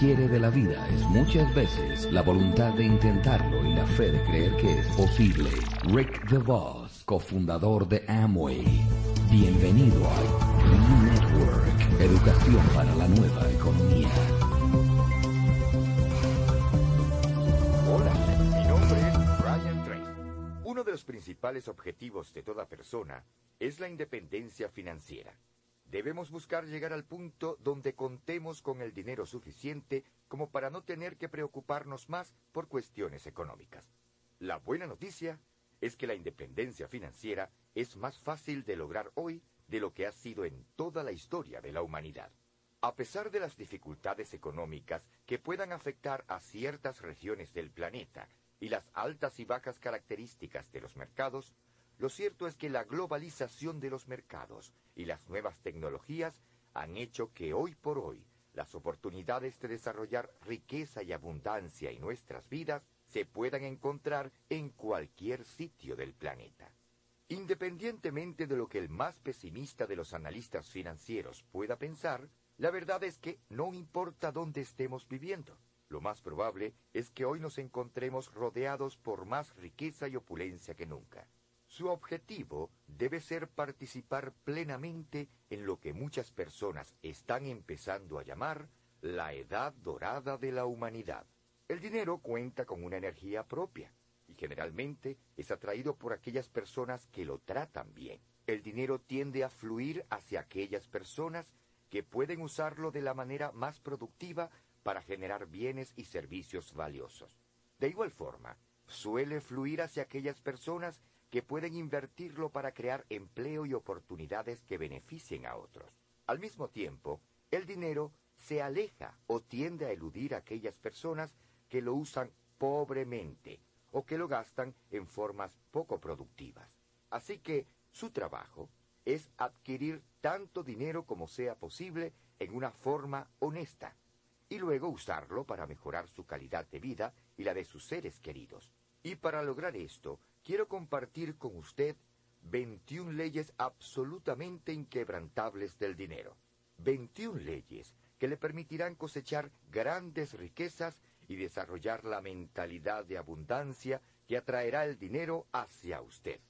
hombre y lo que quiere de la vida es muchas veces la voluntad de intentarlo y la fe de creer que es posible. Rick DeVos, cofundador de Amway. Bienvenido a Green Network, educación para la nueva economía. Hola, mi nombre es Brian Tracy. Uno de los principales objetivos de toda persona es la independencia financiera. Debemos buscar llegar al punto donde contemos con el dinero suficiente como para no tener que preocuparnos más por cuestiones económicas. La buena noticia es que la independencia financiera es más fácil de lograr hoy de lo que ha sido en toda la historia de la humanidad. A pesar de las dificultades económicas que puedan afectar a ciertas regiones del planeta y las altas y bajas características de los mercados, lo cierto es que la globalización de los mercados y las nuevas tecnologías han hecho que hoy por hoy las oportunidades de desarrollar riqueza y abundancia en nuestras vidas se puedan encontrar en cualquier sitio del planeta. Independientemente de lo que el más pesimista de los analistas financieros pueda pensar, la verdad es que no importa dónde estemos viviendo. Lo más probable es que hoy nos encontremos rodeados por más riqueza y opulencia que nunca. Su objetivo debe ser participar plenamente en lo que muchas personas están empezando a llamar la edad dorada de la humanidad. El dinero cuenta con una energía propia y generalmente es atraído por aquellas personas que lo tratan bien. El dinero tiende a fluir hacia aquellas personas que pueden usarlo de la manera más productiva para generar bienes y servicios valiosos. De igual forma, suele fluir hacia aquellas personas que pueden invertirlo para crear empleo y oportunidades que beneficien a otros. Al mismo tiempo, el dinero se aleja o tiende a eludir a aquellas personas que lo usan pobremente o que lo gastan en formas poco productivas. Así que su trabajo es adquirir tanto dinero como sea posible en una forma honesta y luego usarlo para mejorar su calidad de vida y la de sus seres queridos. Y para lograr esto, quiero compartir con usted 21 leyes absolutamente inquebrantables del dinero. 21 leyes que le permitirán cosechar grandes riquezas y desarrollar la mentalidad de abundancia que atraerá el dinero hacia usted.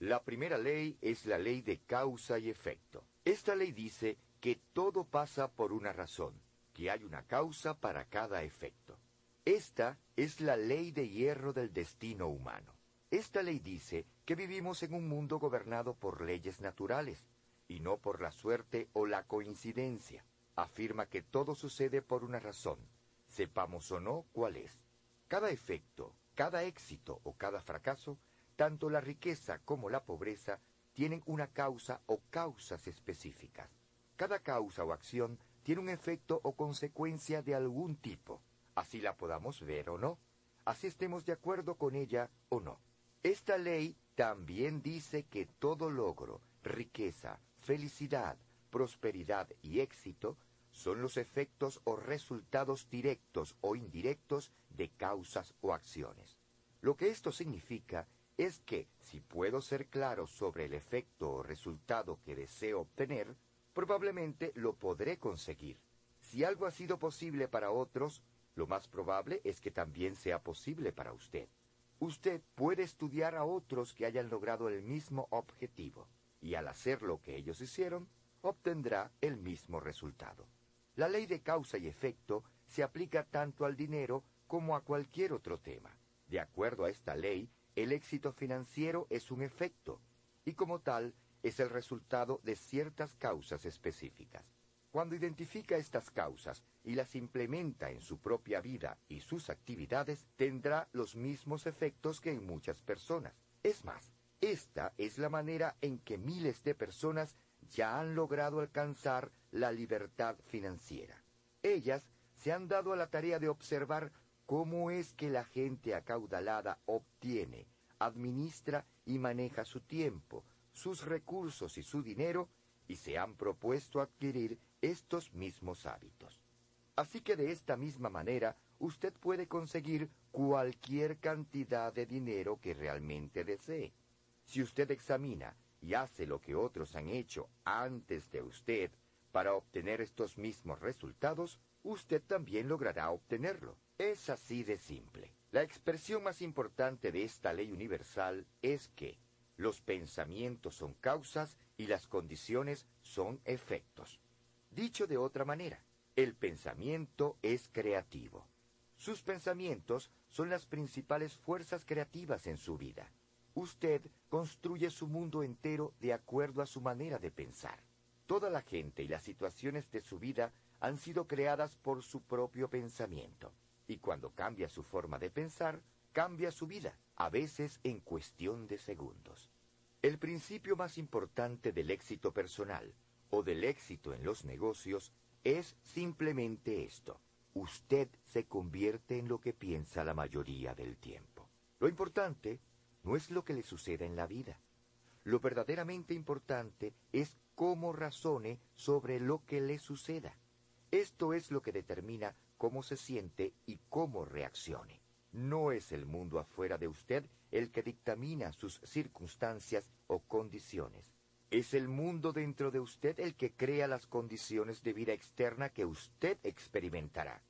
La primera ley es la ley de causa y efecto. Esta ley dice que todo pasa por una razón, que hay una causa para cada efecto. Esta es la ley de hierro del destino humano. Esta ley dice que vivimos en un mundo gobernado por leyes naturales y no por la suerte o la coincidencia. Afirma que todo sucede por una razón, sepamos o no cuál es. Cada efecto, cada éxito o cada fracaso, tanto la riqueza como la pobreza, tienen una causa o causas específicas. Cada causa o acción tiene un efecto o consecuencia de algún tipo, así la podamos ver o no, así estemos de acuerdo con ella o no. Esta ley también dice que todo logro, riqueza, felicidad, prosperidad y éxito son los efectos o resultados directos o indirectos de causas o acciones. Lo que esto significa es que si puedo ser claro sobre el efecto o resultado que deseo obtener, probablemente lo podré conseguir. Si algo ha sido posible para otros, lo más probable es que también sea posible para usted. Usted puede estudiar a otros que hayan logrado el mismo objetivo, y al hacer lo que ellos hicieron, obtendrá el mismo resultado. La ley de causa y efecto se aplica tanto al dinero como a cualquier otro tema. De acuerdo a esta ley, el éxito financiero es un efecto, y como tal es el resultado de ciertas causas específicas. Cuando identifica estas causas y las implementa en su propia vida y sus actividades, tendrá los mismos efectos que en muchas personas. Es más, esta es la manera en que miles de personas ya han logrado alcanzar la libertad financiera. Ellas se han dado a la tarea de observar cómo es que la gente acaudalada obtiene, administra y maneja su tiempo, sus recursos y su dinero, y se han propuesto adquirir estos mismos hábitos. Así que de esta misma manera usted puede conseguir cualquier cantidad de dinero que realmente desee. Si usted examina y hace lo que otros han hecho antes de usted para obtener estos mismos resultados, usted también logrará obtenerlo. Es así de simple. La expresión más importante de esta ley universal es que los pensamientos son causas y las condiciones son efectos. Dicho de otra manera, el pensamiento es creativo. Sus pensamientos son las principales fuerzas creativas en su vida. Usted construye su mundo entero de acuerdo a su manera de pensar. Toda la gente y las situaciones de su vida han sido creadas por su propio pensamiento. Y cuando cambia su forma de pensar, cambia su vida, a veces en cuestión de segundos. El principio más importante del éxito personal o del éxito en los negocios es simplemente esto. Usted se convierte en lo que piensa la mayoría del tiempo. Lo importante no es lo que le suceda en la vida. Lo verdaderamente importante es cómo razone sobre lo que le suceda. Esto es lo que determina cómo se siente y cómo reaccione. No es el mundo afuera de usted el que dictamina sus circunstancias o condiciones. Es el mundo dentro de usted el que crea las condiciones de vida externa que usted experimentará.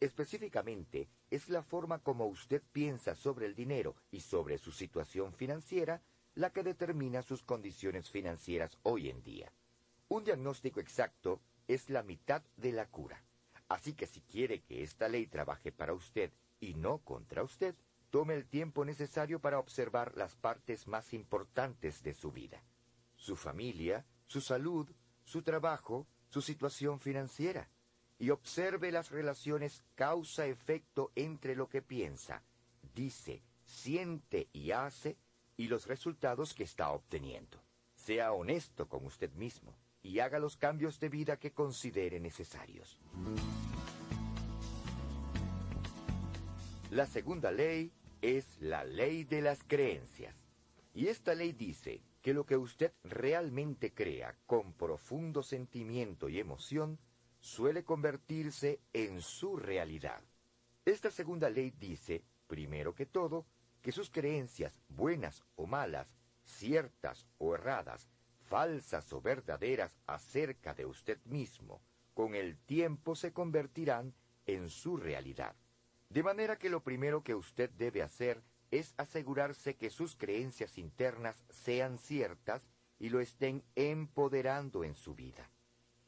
Específicamente, es la forma como usted piensa sobre el dinero y sobre su situación financiera la que determina sus condiciones financieras hoy en día. Un diagnóstico exacto es la mitad de la cura. Así que si quiere que esta ley trabaje para usted y no contra usted, tome el tiempo necesario para observar las partes más importantes de su vida. Su familia, su salud, su trabajo, su situación financiera. Y observe las relaciones causa-efecto entre lo que piensa, dice, siente y hace y los resultados que está obteniendo. Sea honesto con usted mismo y haga los cambios de vida que considere necesarios. La segunda ley es la ley de las creencias. Y esta ley dice que lo que usted realmente crea con profundo sentimiento y emoción suele convertirse en su realidad. Esta segunda ley dice, primero que todo, que sus creencias, buenas o malas, ciertas o erradas, falsas o verdaderas acerca de usted mismo, con el tiempo se convertirán en su realidad. De manera que lo primero que usted debe hacer es asegurarse que sus creencias internas sean ciertas y lo estén empoderando en su vida.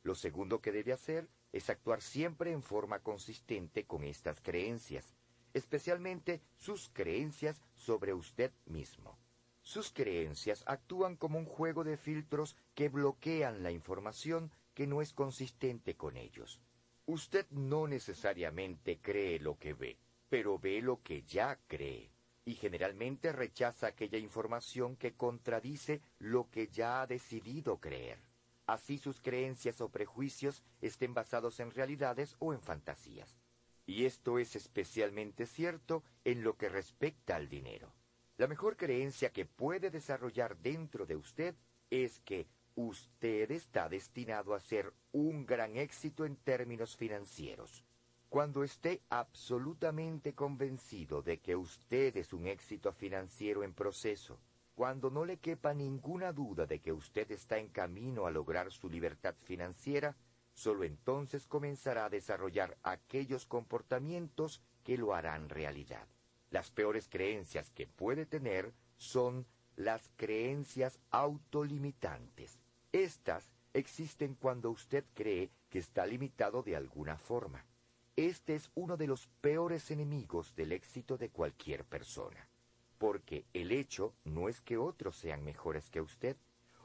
Lo segundo que debe hacer es actuar siempre en forma consistente con estas creencias, especialmente sus creencias sobre usted mismo. Sus creencias actúan como un juego de filtros que bloquean la información que no es consistente con ellos. Usted no necesariamente cree lo que ve, pero ve lo que ya cree, y generalmente rechaza aquella información que contradice lo que ya ha decidido creer. Así sus creencias o prejuicios estén basados en realidades o en fantasías. Y esto es especialmente cierto en lo que respecta al dinero. La mejor creencia que puede desarrollar dentro de usted es que usted está destinado a ser un gran éxito en términos financieros. Cuando esté absolutamente convencido de que usted es un éxito financiero en proceso, cuando no le quepa ninguna duda de que usted está en camino a lograr su libertad financiera, solo entonces comenzará a desarrollar aquellos comportamientos que lo harán realidad. Las peores creencias que puede tener son las creencias autolimitantes. Estas existen cuando usted cree que está limitado de alguna forma. Este es uno de los peores enemigos del éxito de cualquier persona, porque el hecho no es que otros sean mejores que usted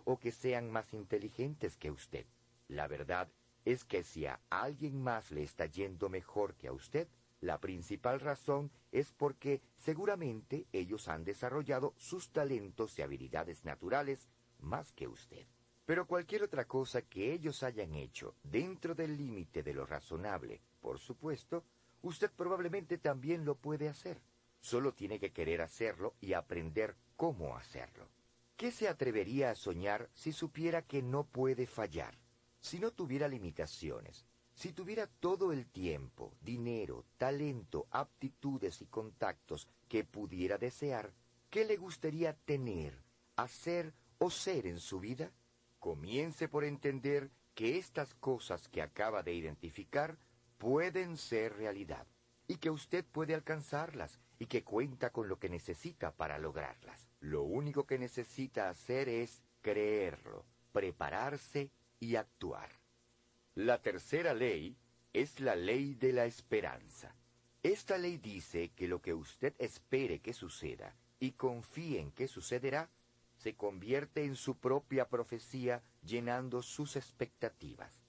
o que sean más inteligentes que usted. La verdad es que si a alguien más le está yendo mejor que a usted, la principal razón es porque seguramente ellos han desarrollado sus talentos y habilidades naturales más que usted. Pero cualquier otra cosa que ellos hayan hecho dentro del límite de lo razonable, por supuesto, usted probablemente también lo puede hacer. Solo tiene que querer hacerlo y aprender cómo hacerlo. ¿Qué se atrevería a soñar si supiera que no puede fallar? Si no tuviera limitaciones, si tuviera todo el tiempo, dinero, talento, aptitudes y contactos que pudiera desear, ¿qué le gustaría tener, hacer o ser en su vida? Comience por entender que estas cosas que acaba de identificar pueden ser realidad y que usted puede alcanzarlas y que cuenta con lo que necesita para lograrlas. Lo único que necesita hacer es creerlo, prepararse y actuar. La tercera ley es la ley de la esperanza. Esta ley dice que lo que usted espere que suceda y confíe en que sucederá, se convierte en su propia profecía llenando sus expectativas.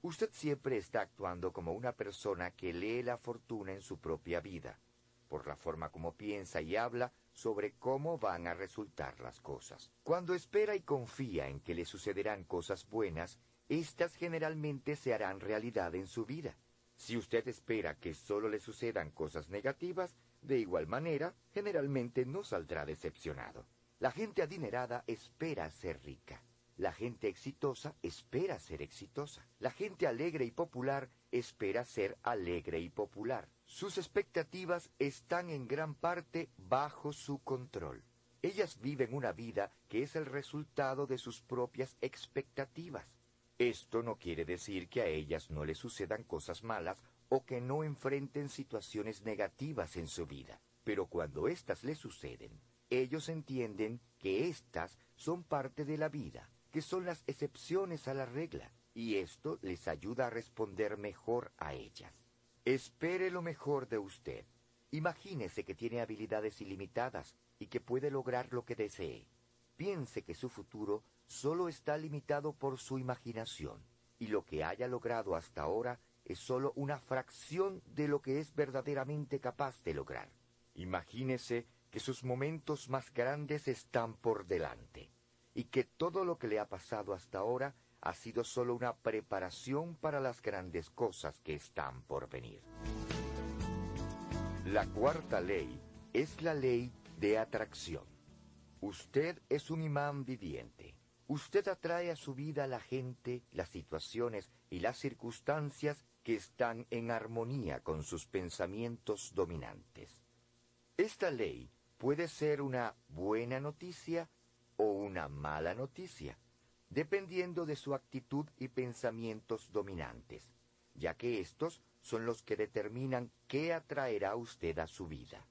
Usted siempre está actuando como una persona que lee la fortuna en su propia vida, por la forma como piensa y habla sobre cómo van a resultar las cosas. Cuando espera y confía en que le sucederán cosas buenas, éstas generalmente se harán realidad en su vida. Si usted espera que solo le sucedan cosas negativas, de igual manera, generalmente no saldrá decepcionado. La gente adinerada espera ser rica. La gente exitosa espera ser exitosa. La gente alegre y popular espera ser alegre y popular. Sus expectativas están en gran parte bajo su control. Ellas viven una vida que es el resultado de sus propias expectativas. Esto no quiere decir que a ellas no les sucedan cosas malas o que no enfrenten situaciones negativas en su vida. Pero cuando éstas les suceden, ellos entienden que éstas son parte de la vida, que son las excepciones a la regla, y esto les ayuda a responder mejor a ellas. Espere lo mejor de usted. Imagínese que tiene habilidades ilimitadas y que puede lograr lo que desee. Piense que su futuro solo está limitado por su imaginación, y lo que haya logrado hasta ahora es solo una fracción de lo que es verdaderamente capaz de lograr. Imagínese que sus momentos más grandes están por delante, y que todo lo que le ha pasado hasta ahora ha sido solo una preparación para las grandes cosas que están por venir. La cuarta ley es la ley de atracción. Usted es un imán viviente. Usted atrae a su vida a la gente, las situaciones y las circunstancias que están en armonía con sus pensamientos dominantes. Esta ley puede ser una buena noticia o una mala noticia, dependiendo de su actitud y pensamientos dominantes, ya que estos son los que determinan qué atraerá usted a su vida.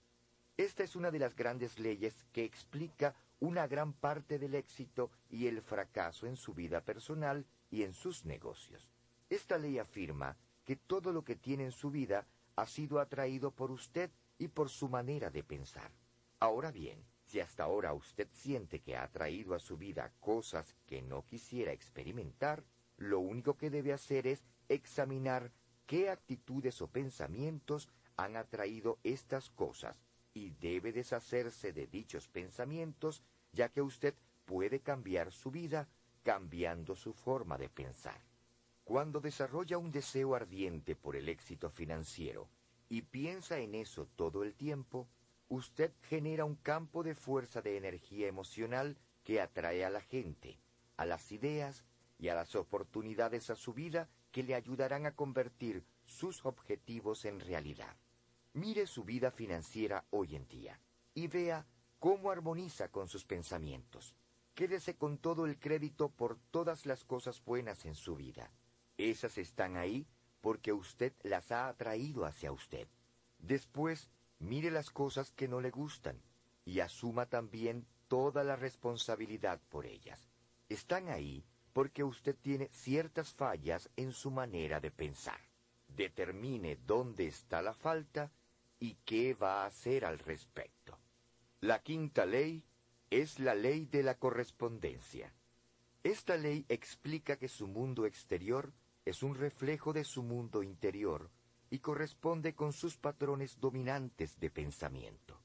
Esta es una de las grandes leyes que explica una gran parte del éxito y el fracaso en su vida personal y en sus negocios. Esta ley afirma que todo lo que tiene en su vida ha sido atraído por usted y por su manera de pensar. Ahora bien, si hasta ahora usted siente que ha atraído a su vida cosas que no quisiera experimentar, lo único que debe hacer es examinar qué actitudes o pensamientos han atraído estas cosas y debe deshacerse de dichos pensamientos, ya que usted puede cambiar su vida cambiando su forma de pensar. Cuando desarrolla un deseo ardiente por el éxito financiero y piensa en eso todo el tiempo, usted genera un campo de fuerza de energía emocional que atrae a la gente, a las ideas y a las oportunidades a su vida que le ayudarán a convertir sus objetivos en realidad. Mire su vida financiera hoy en día y vea cómo armoniza con sus pensamientos. Quédese con todo el crédito por todas las cosas buenas en su vida. Esas están ahí porque usted las ha atraído hacia usted. Después, mire las cosas que no le gustan y asuma también toda la responsabilidad por ellas. Están ahí porque usted tiene ciertas fallas en su manera de pensar. Determine dónde está la falta y qué va a hacer al respecto. La quinta ley es la ley de la correspondencia. Esta ley explica que su mundo exterior es un reflejo de su mundo interior y corresponde con sus patrones dominantes de pensamiento.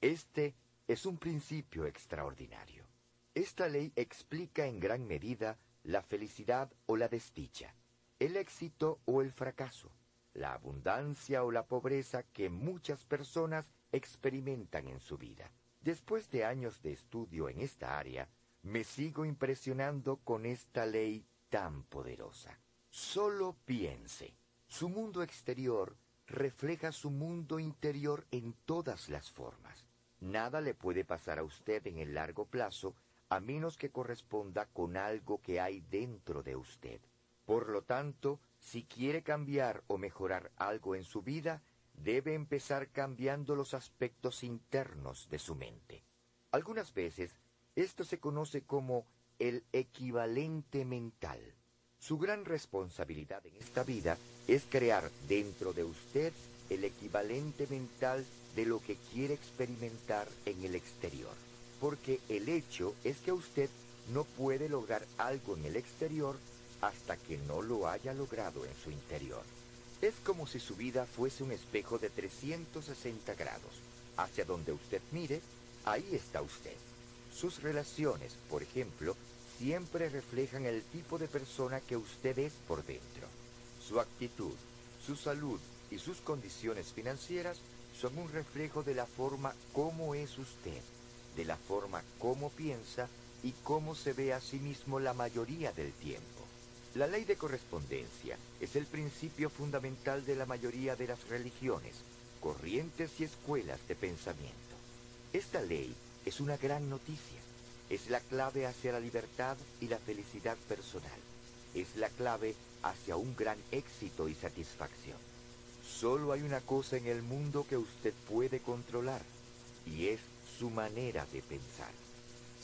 Este es un principio extraordinario. Esta ley explica en gran medida la felicidad o la desdicha, el éxito o el fracaso, la abundancia o la pobreza que muchas personas experimentan en su vida. Después de años de estudio en esta área, me sigo impresionando con esta ley tan poderosa. Solo piense, su mundo exterior refleja su mundo interior en todas las formas. Nada le puede pasar a usted en el largo plazo a menos que corresponda con algo que hay dentro de usted. Por lo tanto, si quiere cambiar o mejorar algo en su vida, debe empezar cambiando los aspectos internos de su mente. Algunas veces, esto se conoce como el equivalente mental. Su gran responsabilidad en esta vida es crear dentro de usted el equivalente mental de lo que quiere experimentar en el exterior. Porque el hecho es que usted no puede lograr algo en el exterior hasta que no lo haya logrado en su interior. Es como si su vida fuese un espejo de 360 grados. Hacia donde usted mire, ahí está usted. Sus relaciones, por ejemplo, siempre reflejan el tipo de persona que usted es por dentro. Su actitud, su salud y sus condiciones financieras son un reflejo de la forma como es usted, de la forma como piensa y cómo se ve a sí mismo la mayoría del tiempo. La ley de correspondencia es el principio fundamental de la mayoría de las religiones, corrientes y escuelas de pensamiento. Esta ley es una gran noticia es la clave hacia la libertad y la felicidad personal. Es la clave hacia un gran éxito y satisfacción. Solo hay una cosa en el mundo que usted puede controlar, y es su manera de pensar.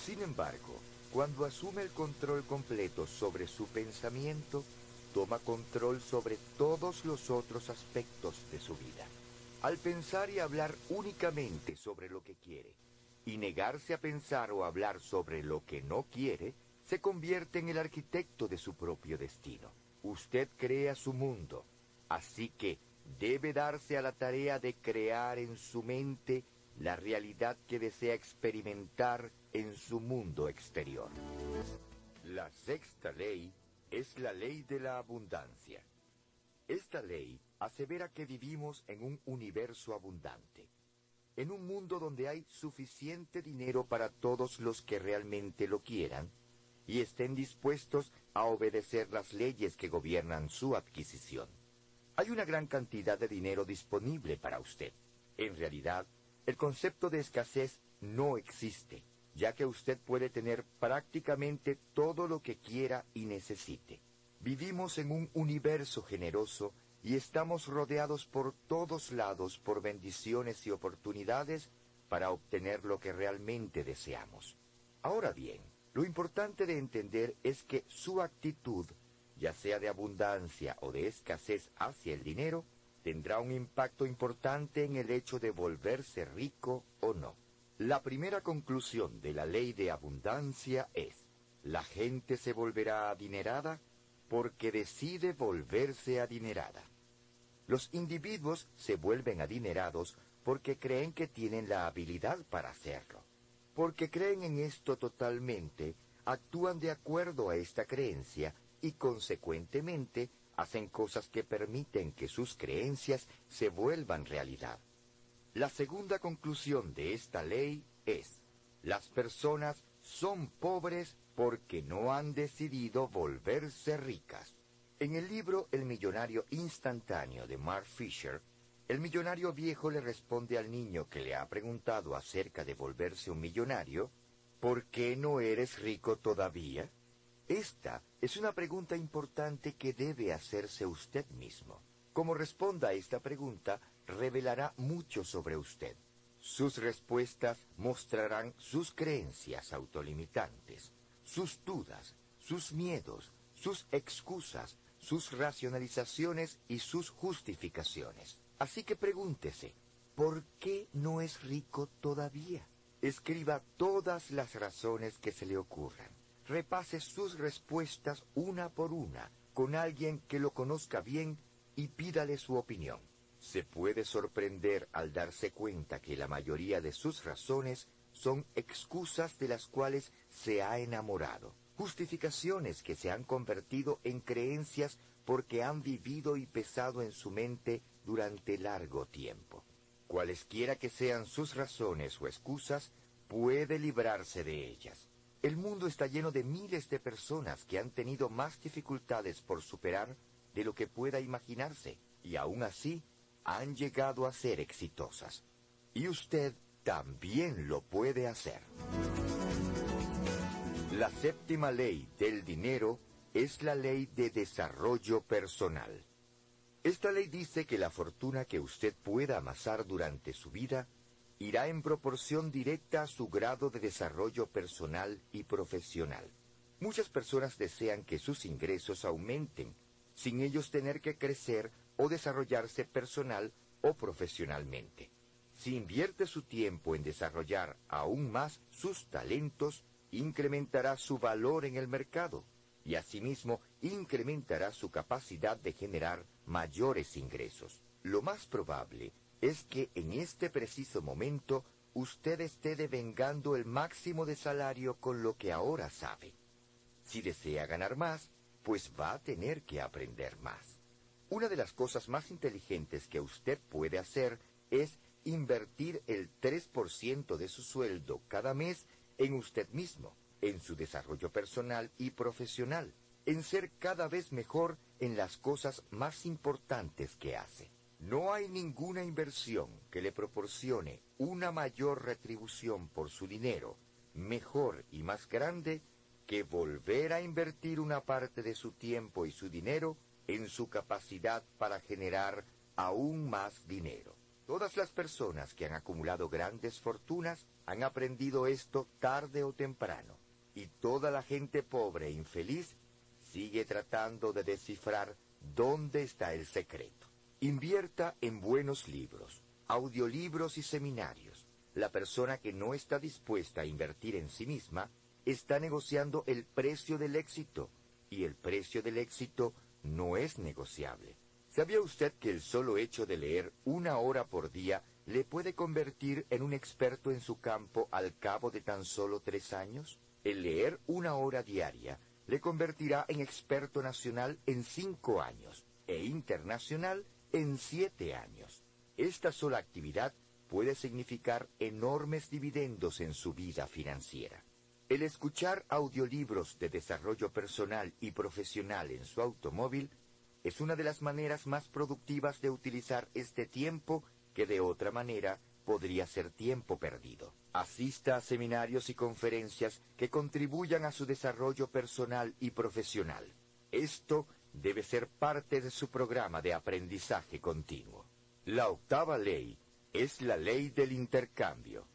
Sin embargo, cuando asume el control completo sobre su pensamiento, toma control sobre todos los otros aspectos de su vida. Al pensar y hablar únicamente sobre lo que quiere, y negarse a pensar o hablar sobre lo que no quiere, se convierte en el arquitecto de su propio destino. Usted crea su mundo, así que debe darse a la tarea de crear en su mente la realidad que desea experimentar en su mundo exterior. La sexta ley es la ley de la abundancia. Esta ley asevera que vivimos en un universo abundante en un mundo donde hay suficiente dinero para todos los que realmente lo quieran y estén dispuestos a obedecer las leyes que gobiernan su adquisición. Hay una gran cantidad de dinero disponible para usted. En realidad, el concepto de escasez no existe, ya que usted puede tener prácticamente todo lo que quiera y necesite. Vivimos en un universo generoso y estamos rodeados por todos lados por bendiciones y oportunidades para obtener lo que realmente deseamos. Ahora bien, lo importante de entender es que su actitud, ya sea de abundancia o de escasez hacia el dinero, tendrá un impacto importante en el hecho de volverse rico o no. La primera conclusión de la ley de abundancia es, la gente se volverá adinerada porque decide volverse adinerada. Los individuos se vuelven adinerados porque creen que tienen la habilidad para hacerlo. Porque creen en esto totalmente, actúan de acuerdo a esta creencia y consecuentemente hacen cosas que permiten que sus creencias se vuelvan realidad. La segunda conclusión de esta ley es, las personas son pobres porque no han decidido volverse ricas. En el libro El millonario instantáneo de Mark Fisher, el millonario viejo le responde al niño que le ha preguntado acerca de volverse un millonario, ¿por qué no eres rico todavía? Esta es una pregunta importante que debe hacerse usted mismo. Como responda a esta pregunta, revelará mucho sobre usted. Sus respuestas mostrarán sus creencias autolimitantes, sus dudas, sus miedos, sus excusas, sus racionalizaciones y sus justificaciones. Así que pregúntese, ¿por qué no es rico todavía? Escriba todas las razones que se le ocurran. Repase sus respuestas una por una con alguien que lo conozca bien y pídale su opinión. Se puede sorprender al darse cuenta que la mayoría de sus razones son excusas de las cuales se ha enamorado justificaciones que se han convertido en creencias porque han vivido y pesado en su mente durante largo tiempo. Cualesquiera que sean sus razones o excusas, puede librarse de ellas. El mundo está lleno de miles de personas que han tenido más dificultades por superar de lo que pueda imaginarse, y aún así han llegado a ser exitosas. Y usted también lo puede hacer. La séptima ley del dinero es la ley de desarrollo personal. Esta ley dice que la fortuna que usted pueda amasar durante su vida irá en proporción directa a su grado de desarrollo personal y profesional. Muchas personas desean que sus ingresos aumenten, sin ellos tener que crecer o desarrollarse personal o profesionalmente. Si invierte su tiempo en desarrollar aún más sus talentos, incrementará su valor en el mercado y asimismo incrementará su capacidad de generar mayores ingresos. Lo más probable es que en este preciso momento usted esté devengando el máximo de salario con lo que ahora sabe. Si desea ganar más, pues va a tener que aprender más. Una de las cosas más inteligentes que usted puede hacer es invertir el 3% de su sueldo cada mes en usted mismo, en su desarrollo personal y profesional, en ser cada vez mejor en las cosas más importantes que hace. No hay ninguna inversión que le proporcione una mayor retribución por su dinero, mejor y más grande, que volver a invertir una parte de su tiempo y su dinero en su capacidad para generar aún más dinero. Todas las personas que han acumulado grandes fortunas han aprendido esto tarde o temprano, y toda la gente pobre e infeliz sigue tratando de descifrar dónde está el secreto. Invierta en buenos libros, audiolibros y seminarios. La persona que no está dispuesta a invertir en sí misma está negociando el precio del éxito, y el precio del éxito no es negociable. ¿Sabía usted que el solo hecho de leer una hora por día le puede convertir en un experto en su campo al cabo de tan solo tres años? El leer una hora diaria le convertirá en experto nacional en cinco años e internacional en siete años. Esta sola actividad puede significar enormes dividendos en su vida financiera. El escuchar audiolibros de desarrollo personal y profesional en su automóvil es una de las maneras más productivas de utilizar este tiempo que de otra manera podría ser tiempo perdido. Asista a seminarios y conferencias que contribuyan a su desarrollo personal y profesional. Esto debe ser parte de su programa de aprendizaje continuo. La octava ley es la ley del intercambio.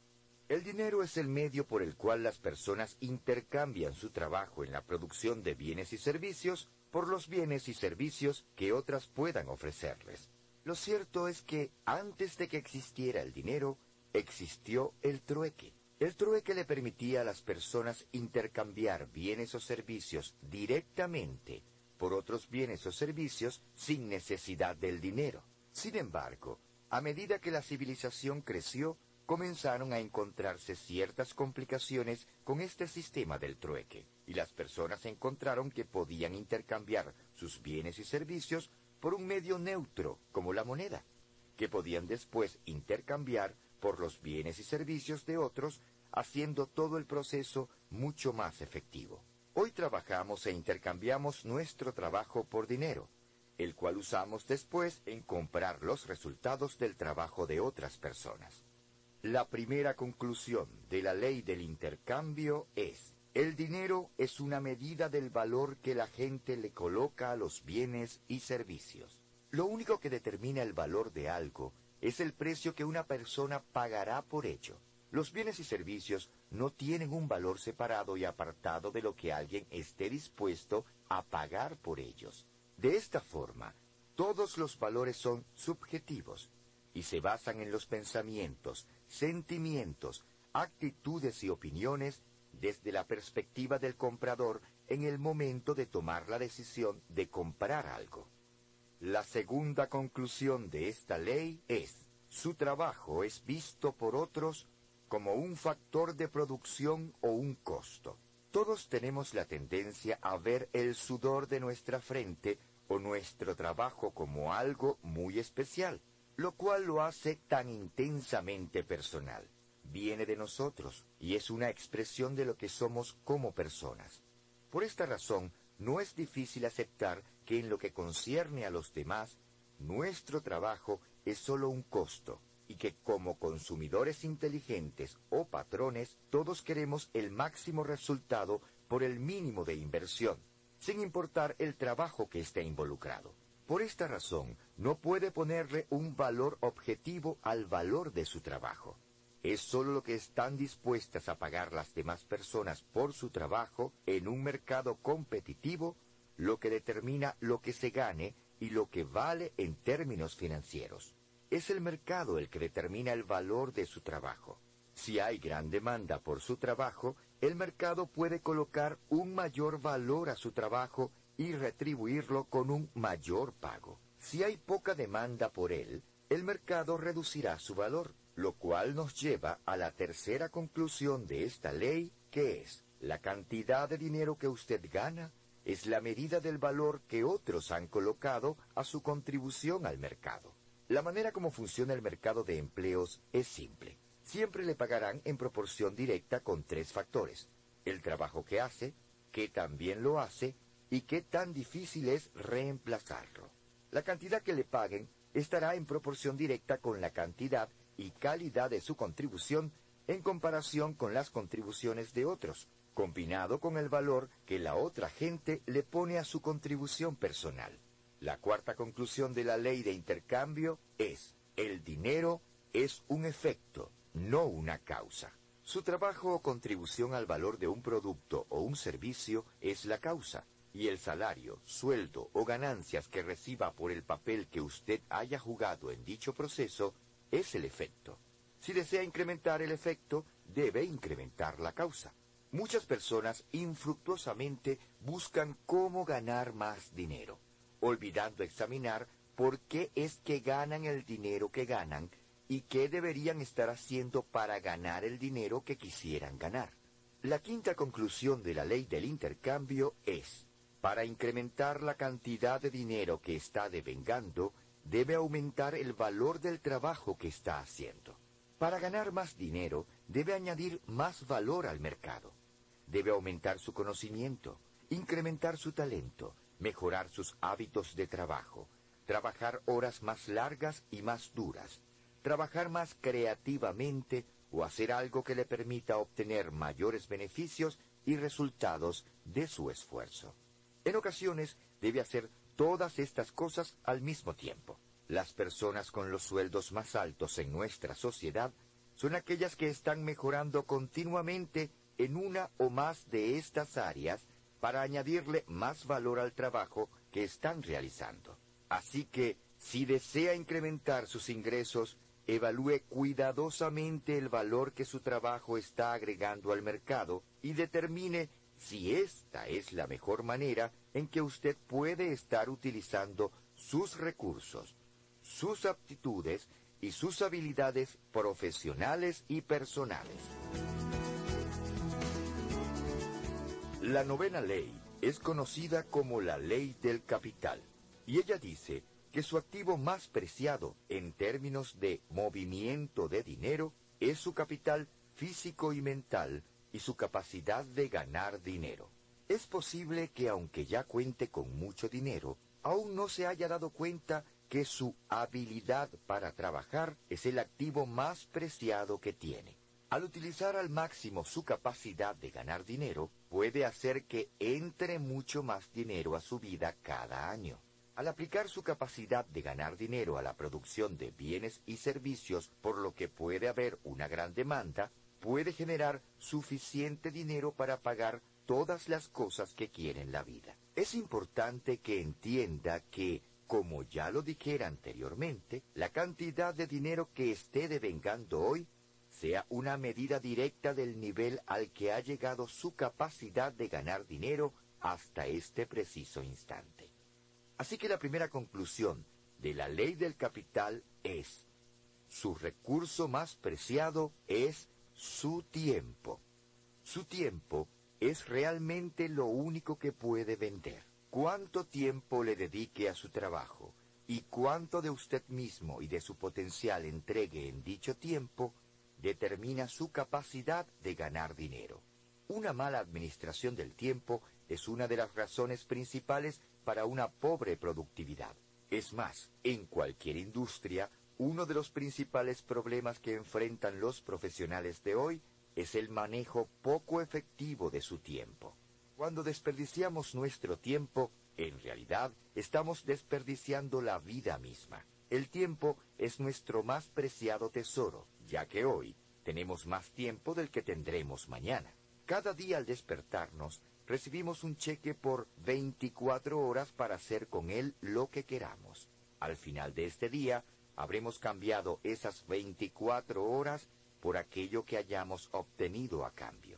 El dinero es el medio por el cual las personas intercambian su trabajo en la producción de bienes y servicios por los bienes y servicios que otras puedan ofrecerles. Lo cierto es que antes de que existiera el dinero, existió el trueque. El trueque le permitía a las personas intercambiar bienes o servicios directamente por otros bienes o servicios sin necesidad del dinero. Sin embargo, a medida que la civilización creció, comenzaron a encontrarse ciertas complicaciones con este sistema del trueque, y las personas encontraron que podían intercambiar sus bienes y servicios por un medio neutro, como la moneda, que podían después intercambiar por los bienes y servicios de otros, haciendo todo el proceso mucho más efectivo. Hoy trabajamos e intercambiamos nuestro trabajo por dinero, el cual usamos después en comprar los resultados del trabajo de otras personas. La primera conclusión de la ley del intercambio es, el dinero es una medida del valor que la gente le coloca a los bienes y servicios. Lo único que determina el valor de algo es el precio que una persona pagará por ello. Los bienes y servicios no tienen un valor separado y apartado de lo que alguien esté dispuesto a pagar por ellos. De esta forma, todos los valores son subjetivos y se basan en los pensamientos, sentimientos, actitudes y opiniones desde la perspectiva del comprador en el momento de tomar la decisión de comprar algo. La segunda conclusión de esta ley es, su trabajo es visto por otros como un factor de producción o un costo. Todos tenemos la tendencia a ver el sudor de nuestra frente o nuestro trabajo como algo muy especial lo cual lo hace tan intensamente personal. Viene de nosotros y es una expresión de lo que somos como personas. Por esta razón, no es difícil aceptar que en lo que concierne a los demás, nuestro trabajo es solo un costo y que como consumidores inteligentes o patrones, todos queremos el máximo resultado por el mínimo de inversión. sin importar el trabajo que esté involucrado. Por esta razón, no puede ponerle un valor objetivo al valor de su trabajo. Es sólo lo que están dispuestas a pagar las demás personas por su trabajo en un mercado competitivo lo que determina lo que se gane y lo que vale en términos financieros. Es el mercado el que determina el valor de su trabajo. Si hay gran demanda por su trabajo, el mercado puede colocar un mayor valor a su trabajo y retribuirlo con un mayor pago. Si hay poca demanda por él, el mercado reducirá su valor, lo cual nos lleva a la tercera conclusión de esta ley, que es la cantidad de dinero que usted gana es la medida del valor que otros han colocado a su contribución al mercado. La manera como funciona el mercado de empleos es simple. Siempre le pagarán en proporción directa con tres factores. El trabajo que hace, qué tan bien lo hace y qué tan difícil es reemplazarlo. La cantidad que le paguen estará en proporción directa con la cantidad y calidad de su contribución en comparación con las contribuciones de otros, combinado con el valor que la otra gente le pone a su contribución personal. La cuarta conclusión de la ley de intercambio es, el dinero es un efecto, no una causa. Su trabajo o contribución al valor de un producto o un servicio es la causa, y el salario, sueldo o ganancias que reciba por el papel que usted haya jugado en dicho proceso es el efecto. Si desea incrementar el efecto, debe incrementar la causa. Muchas personas infructuosamente buscan cómo ganar más dinero, olvidando examinar por qué es que ganan el dinero que ganan y qué deberían estar haciendo para ganar el dinero que quisieran ganar. La quinta conclusión de la ley del intercambio es, para incrementar la cantidad de dinero que está devengando, debe aumentar el valor del trabajo que está haciendo. Para ganar más dinero, debe añadir más valor al mercado. Debe aumentar su conocimiento, incrementar su talento, mejorar sus hábitos de trabajo, trabajar horas más largas y más duras, trabajar más creativamente o hacer algo que le permita obtener mayores beneficios y resultados de su esfuerzo. En ocasiones debe hacer todas estas cosas al mismo tiempo. Las personas con los sueldos más altos en nuestra sociedad son aquellas que están mejorando continuamente en una o más de estas áreas para añadirle más valor al trabajo que están realizando. Así que, si desea incrementar sus ingresos, evalúe cuidadosamente el valor que su trabajo está agregando al mercado y determine si esta es la mejor manera en que usted puede estar utilizando sus recursos, sus aptitudes y sus habilidades profesionales y personales. La novena ley es conocida como la ley del capital, y ella dice que su activo más preciado en términos de movimiento de dinero es su capital físico y mental y su capacidad de ganar dinero. Es posible que aunque ya cuente con mucho dinero, aún no se haya dado cuenta que su habilidad para trabajar es el activo más preciado que tiene. Al utilizar al máximo su capacidad de ganar dinero, puede hacer que entre mucho más dinero a su vida cada año. Al aplicar su capacidad de ganar dinero a la producción de bienes y servicios, por lo que puede haber una gran demanda, puede generar suficiente dinero para pagar todas las cosas que quiere en la vida. Es importante que entienda que, como ya lo dijera anteriormente, la cantidad de dinero que esté devengando hoy sea una medida directa del nivel al que ha llegado su capacidad de ganar dinero hasta este preciso instante. Así que la primera conclusión de la ley del capital es, su recurso más preciado es su tiempo. Su tiempo es realmente lo único que puede vender. Cuánto tiempo le dedique a su trabajo y cuánto de usted mismo y de su potencial entregue en dicho tiempo determina su capacidad de ganar dinero. Una mala administración del tiempo es una de las razones principales para una pobre productividad. Es más, en cualquier industria, uno de los principales problemas que enfrentan los profesionales de hoy es el manejo poco efectivo de su tiempo. Cuando desperdiciamos nuestro tiempo, en realidad estamos desperdiciando la vida misma. El tiempo es nuestro más preciado tesoro, ya que hoy tenemos más tiempo del que tendremos mañana. Cada día al despertarnos, recibimos un cheque por 24 horas para hacer con él lo que queramos. Al final de este día, habremos cambiado esas 24 horas por aquello que hayamos obtenido a cambio.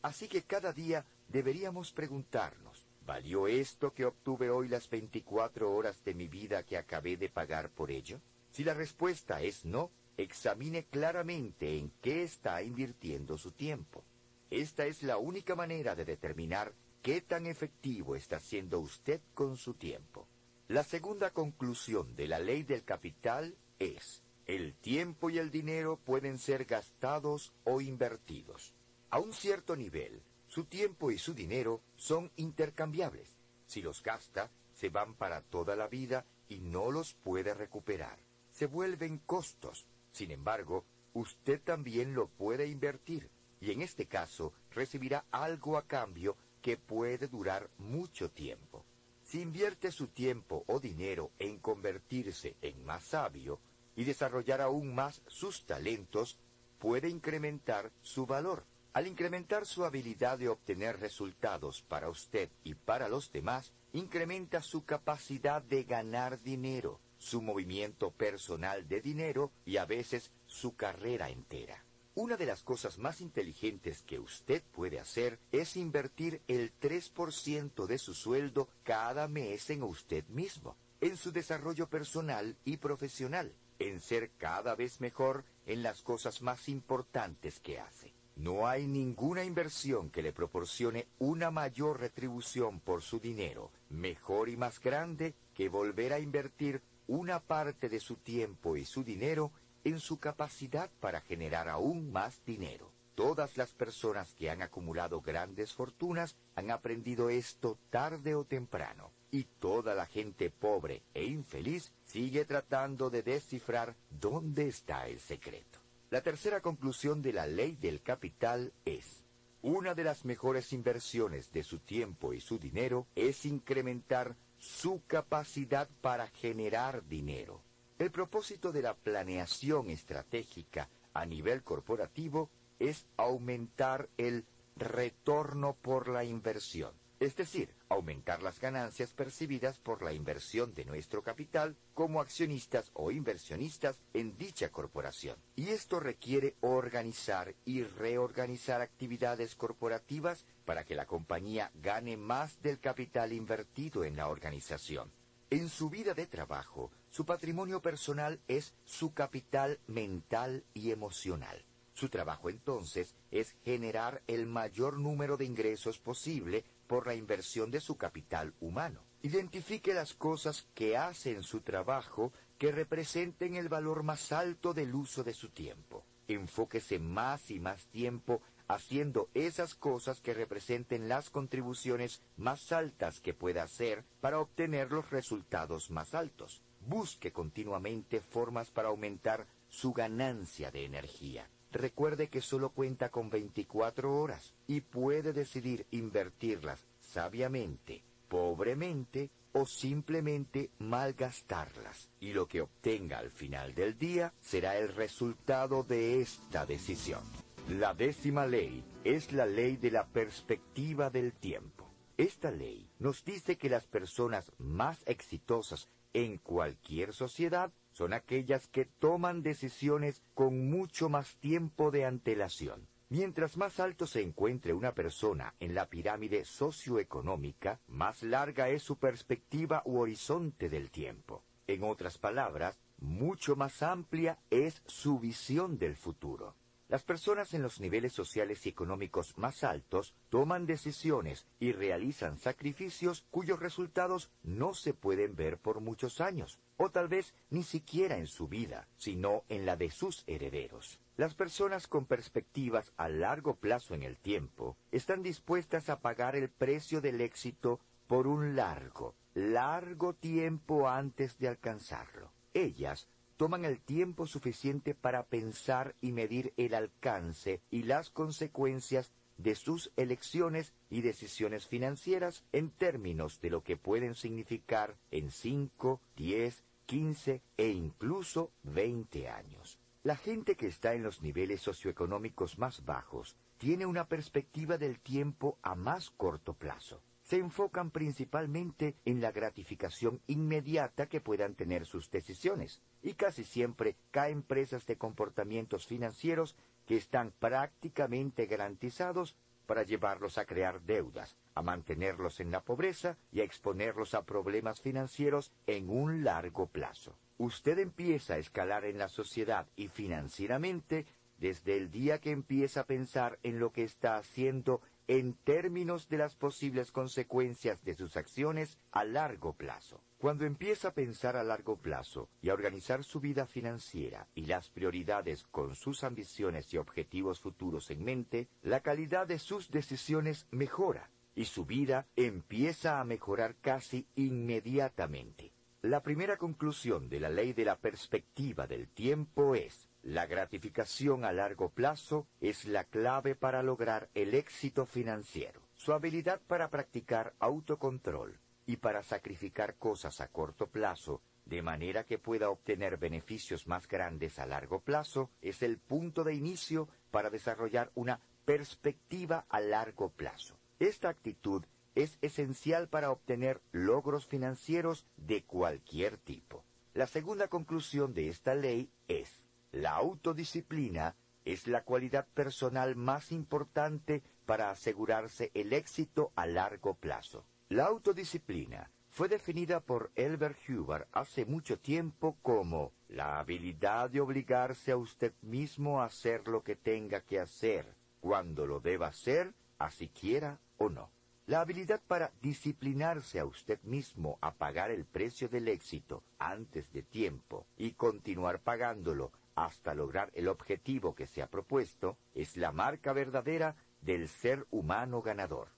Así que cada día deberíamos preguntarnos, ¿valió esto que obtuve hoy las 24 horas de mi vida que acabé de pagar por ello? Si la respuesta es no, examine claramente en qué está invirtiendo su tiempo. Esta es la única manera de determinar qué tan efectivo está siendo usted con su tiempo. La segunda conclusión de la ley del capital es, el tiempo y el dinero pueden ser gastados o invertidos. A un cierto nivel, su tiempo y su dinero son intercambiables. Si los gasta, se van para toda la vida y no los puede recuperar. Se vuelven costos. Sin embargo, usted también lo puede invertir y en este caso recibirá algo a cambio que puede durar mucho tiempo. Si invierte su tiempo o dinero en convertirse en más sabio y desarrollar aún más sus talentos, puede incrementar su valor. Al incrementar su habilidad de obtener resultados para usted y para los demás, incrementa su capacidad de ganar dinero, su movimiento personal de dinero y a veces su carrera entera. Una de las cosas más inteligentes que usted puede hacer es invertir el 3% de su sueldo cada mes en usted mismo, en su desarrollo personal y profesional, en ser cada vez mejor en las cosas más importantes que hace. No hay ninguna inversión que le proporcione una mayor retribución por su dinero, mejor y más grande, que volver a invertir una parte de su tiempo y su dinero en su capacidad para generar aún más dinero. Todas las personas que han acumulado grandes fortunas han aprendido esto tarde o temprano, y toda la gente pobre e infeliz sigue tratando de descifrar dónde está el secreto. La tercera conclusión de la ley del capital es, una de las mejores inversiones de su tiempo y su dinero es incrementar su capacidad para generar dinero. El propósito de la planeación estratégica a nivel corporativo es aumentar el retorno por la inversión, es decir, aumentar las ganancias percibidas por la inversión de nuestro capital como accionistas o inversionistas en dicha corporación. Y esto requiere organizar y reorganizar actividades corporativas para que la compañía gane más del capital invertido en la organización. En su vida de trabajo, su patrimonio personal es su capital mental y emocional. Su trabajo entonces es generar el mayor número de ingresos posible por la inversión de su capital humano. Identifique las cosas que hace en su trabajo que representen el valor más alto del uso de su tiempo. Enfóquese más y más tiempo haciendo esas cosas que representen las contribuciones más altas que pueda hacer para obtener los resultados más altos. Busque continuamente formas para aumentar su ganancia de energía. Recuerde que solo cuenta con 24 horas y puede decidir invertirlas sabiamente, pobremente o simplemente malgastarlas. Y lo que obtenga al final del día será el resultado de esta decisión. La décima ley es la ley de la perspectiva del tiempo. Esta ley nos dice que las personas más exitosas en cualquier sociedad son aquellas que toman decisiones con mucho más tiempo de antelación. Mientras más alto se encuentre una persona en la pirámide socioeconómica, más larga es su perspectiva u horizonte del tiempo. En otras palabras, mucho más amplia es su visión del futuro. Las personas en los niveles sociales y económicos más altos toman decisiones y realizan sacrificios cuyos resultados no se pueden ver por muchos años, o tal vez ni siquiera en su vida, sino en la de sus herederos. Las personas con perspectivas a largo plazo en el tiempo están dispuestas a pagar el precio del éxito por un largo, largo tiempo antes de alcanzarlo. Ellas toman el tiempo suficiente para pensar y medir el alcance y las consecuencias de sus elecciones y decisiones financieras en términos de lo que pueden significar en 5, 10, 15 e incluso 20 años. La gente que está en los niveles socioeconómicos más bajos tiene una perspectiva del tiempo a más corto plazo. Se enfocan principalmente en la gratificación inmediata que puedan tener sus decisiones y casi siempre caen presas de comportamientos financieros que están prácticamente garantizados para llevarlos a crear deudas, a mantenerlos en la pobreza y a exponerlos a problemas financieros en un largo plazo. Usted empieza a escalar en la sociedad y financieramente desde el día que empieza a pensar en lo que está haciendo en términos de las posibles consecuencias de sus acciones a largo plazo. Cuando empieza a pensar a largo plazo y a organizar su vida financiera y las prioridades con sus ambiciones y objetivos futuros en mente, la calidad de sus decisiones mejora y su vida empieza a mejorar casi inmediatamente. La primera conclusión de la ley de la perspectiva del tiempo es la gratificación a largo plazo es la clave para lograr el éxito financiero. Su habilidad para practicar autocontrol y para sacrificar cosas a corto plazo de manera que pueda obtener beneficios más grandes a largo plazo es el punto de inicio para desarrollar una perspectiva a largo plazo. Esta actitud es esencial para obtener logros financieros de cualquier tipo. La segunda conclusión de esta ley es la autodisciplina es la cualidad personal más importante para asegurarse el éxito a largo plazo. La autodisciplina fue definida por Elbert Huber hace mucho tiempo como la habilidad de obligarse a usted mismo a hacer lo que tenga que hacer, cuando lo deba hacer, así quiera o no. La habilidad para disciplinarse a usted mismo a pagar el precio del éxito antes de tiempo y continuar pagándolo hasta lograr el objetivo que se ha propuesto es la marca verdadera del ser humano ganador.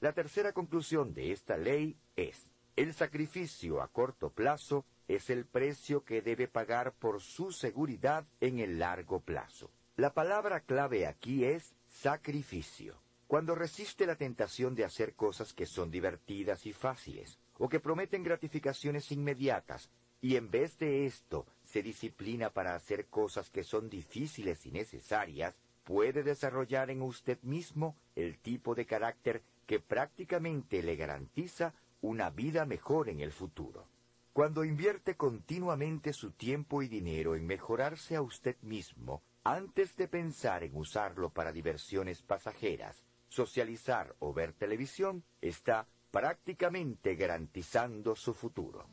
La tercera conclusión de esta ley es, el sacrificio a corto plazo es el precio que debe pagar por su seguridad en el largo plazo. La palabra clave aquí es sacrificio. Cuando resiste la tentación de hacer cosas que son divertidas y fáciles, o que prometen gratificaciones inmediatas, y en vez de esto se disciplina para hacer cosas que son difíciles y necesarias, puede desarrollar en usted mismo el tipo de carácter que prácticamente le garantiza una vida mejor en el futuro. Cuando invierte continuamente su tiempo y dinero en mejorarse a usted mismo, antes de pensar en usarlo para diversiones pasajeras, socializar o ver televisión, está prácticamente garantizando su futuro.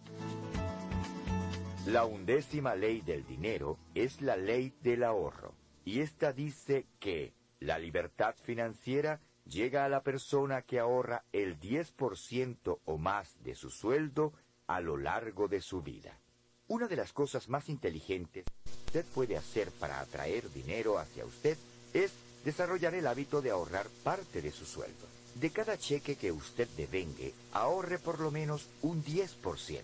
La undécima ley del dinero es la ley del ahorro, y esta dice que la libertad financiera llega a la persona que ahorra el 10% o más de su sueldo a lo largo de su vida. Una de las cosas más inteligentes que usted puede hacer para atraer dinero hacia usted es desarrollar el hábito de ahorrar parte de su sueldo. De cada cheque que usted devengue, ahorre por lo menos un 10%.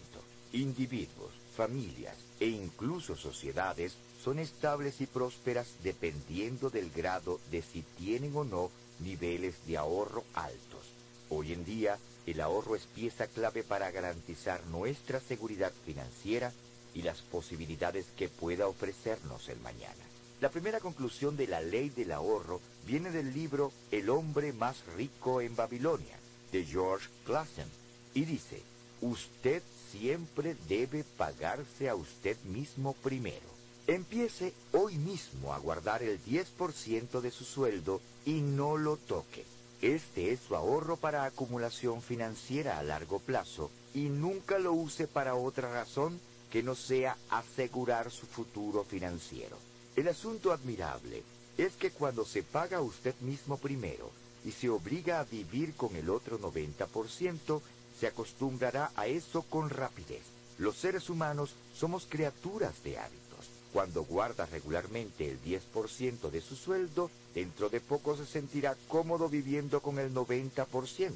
Individuos, familias e incluso sociedades son estables y prósperas dependiendo del grado de si tienen o no niveles de ahorro altos. Hoy en día, el ahorro es pieza clave para garantizar nuestra seguridad financiera y las posibilidades que pueda ofrecernos el mañana. La primera conclusión de la ley del ahorro viene del libro El hombre más rico en Babilonia, de George Clason, y dice, usted siempre debe pagarse a usted mismo primero. Empiece hoy mismo a guardar el 10% de su sueldo y no lo toque. Este es su ahorro para acumulación financiera a largo plazo y nunca lo use para otra razón que no sea asegurar su futuro financiero. El asunto admirable es que cuando se paga usted mismo primero y se obliga a vivir con el otro 90%, se acostumbrará a eso con rapidez. Los seres humanos somos criaturas de hábitos. Cuando guarda regularmente el 10% de su sueldo, dentro de poco se sentirá cómodo viviendo con el 90%.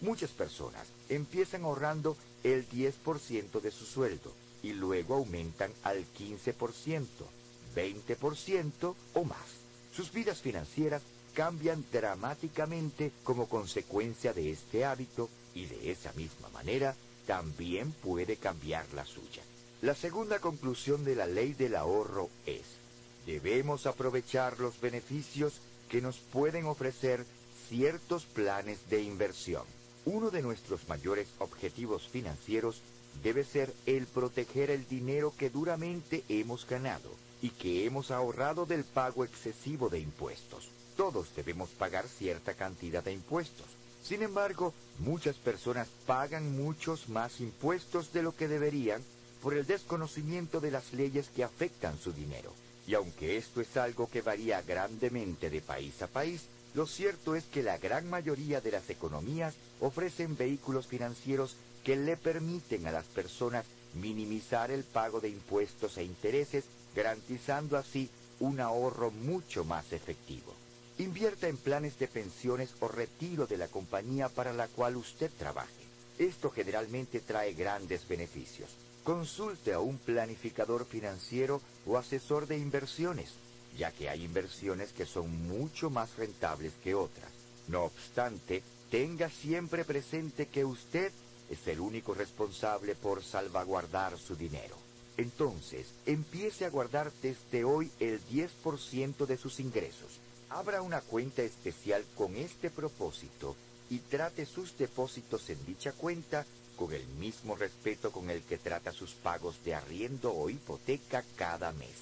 Muchas personas empiezan ahorrando el 10% de su sueldo y luego aumentan al 15%, 20% o más. Sus vidas financieras cambian dramáticamente como consecuencia de este hábito y de esa misma manera también puede cambiar la suya. La segunda conclusión de la ley del ahorro es, debemos aprovechar los beneficios que nos pueden ofrecer ciertos planes de inversión. Uno de nuestros mayores objetivos financieros debe ser el proteger el dinero que duramente hemos ganado y que hemos ahorrado del pago excesivo de impuestos. Todos debemos pagar cierta cantidad de impuestos. Sin embargo, muchas personas pagan muchos más impuestos de lo que deberían por el desconocimiento de las leyes que afectan su dinero. Y aunque esto es algo que varía grandemente de país a país, lo cierto es que la gran mayoría de las economías ofrecen vehículos financieros que le permiten a las personas minimizar el pago de impuestos e intereses, garantizando así un ahorro mucho más efectivo. Invierta en planes de pensiones o retiro de la compañía para la cual usted trabaje. Esto generalmente trae grandes beneficios. Consulte a un planificador financiero o asesor de inversiones, ya que hay inversiones que son mucho más rentables que otras. No obstante, tenga siempre presente que usted es el único responsable por salvaguardar su dinero. Entonces, empiece a guardar desde hoy el 10% de sus ingresos. Abra una cuenta especial con este propósito y trate sus depósitos en dicha cuenta con el mismo respeto con el que trata sus pagos de arriendo o hipoteca cada mes.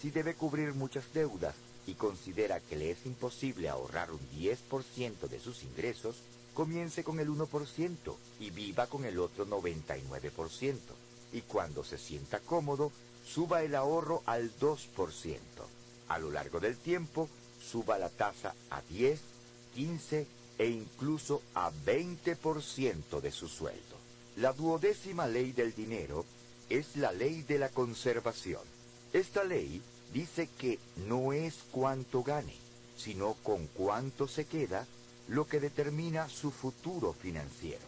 Si debe cubrir muchas deudas y considera que le es imposible ahorrar un 10% de sus ingresos, comience con el 1% y viva con el otro 99%. Y cuando se sienta cómodo, suba el ahorro al 2%. A lo largo del tiempo, suba la tasa a 10, 15 e incluso a 20% de su sueldo. La duodécima ley del dinero es la ley de la conservación. Esta ley dice que no es cuánto gane, sino con cuánto se queda lo que determina su futuro financiero.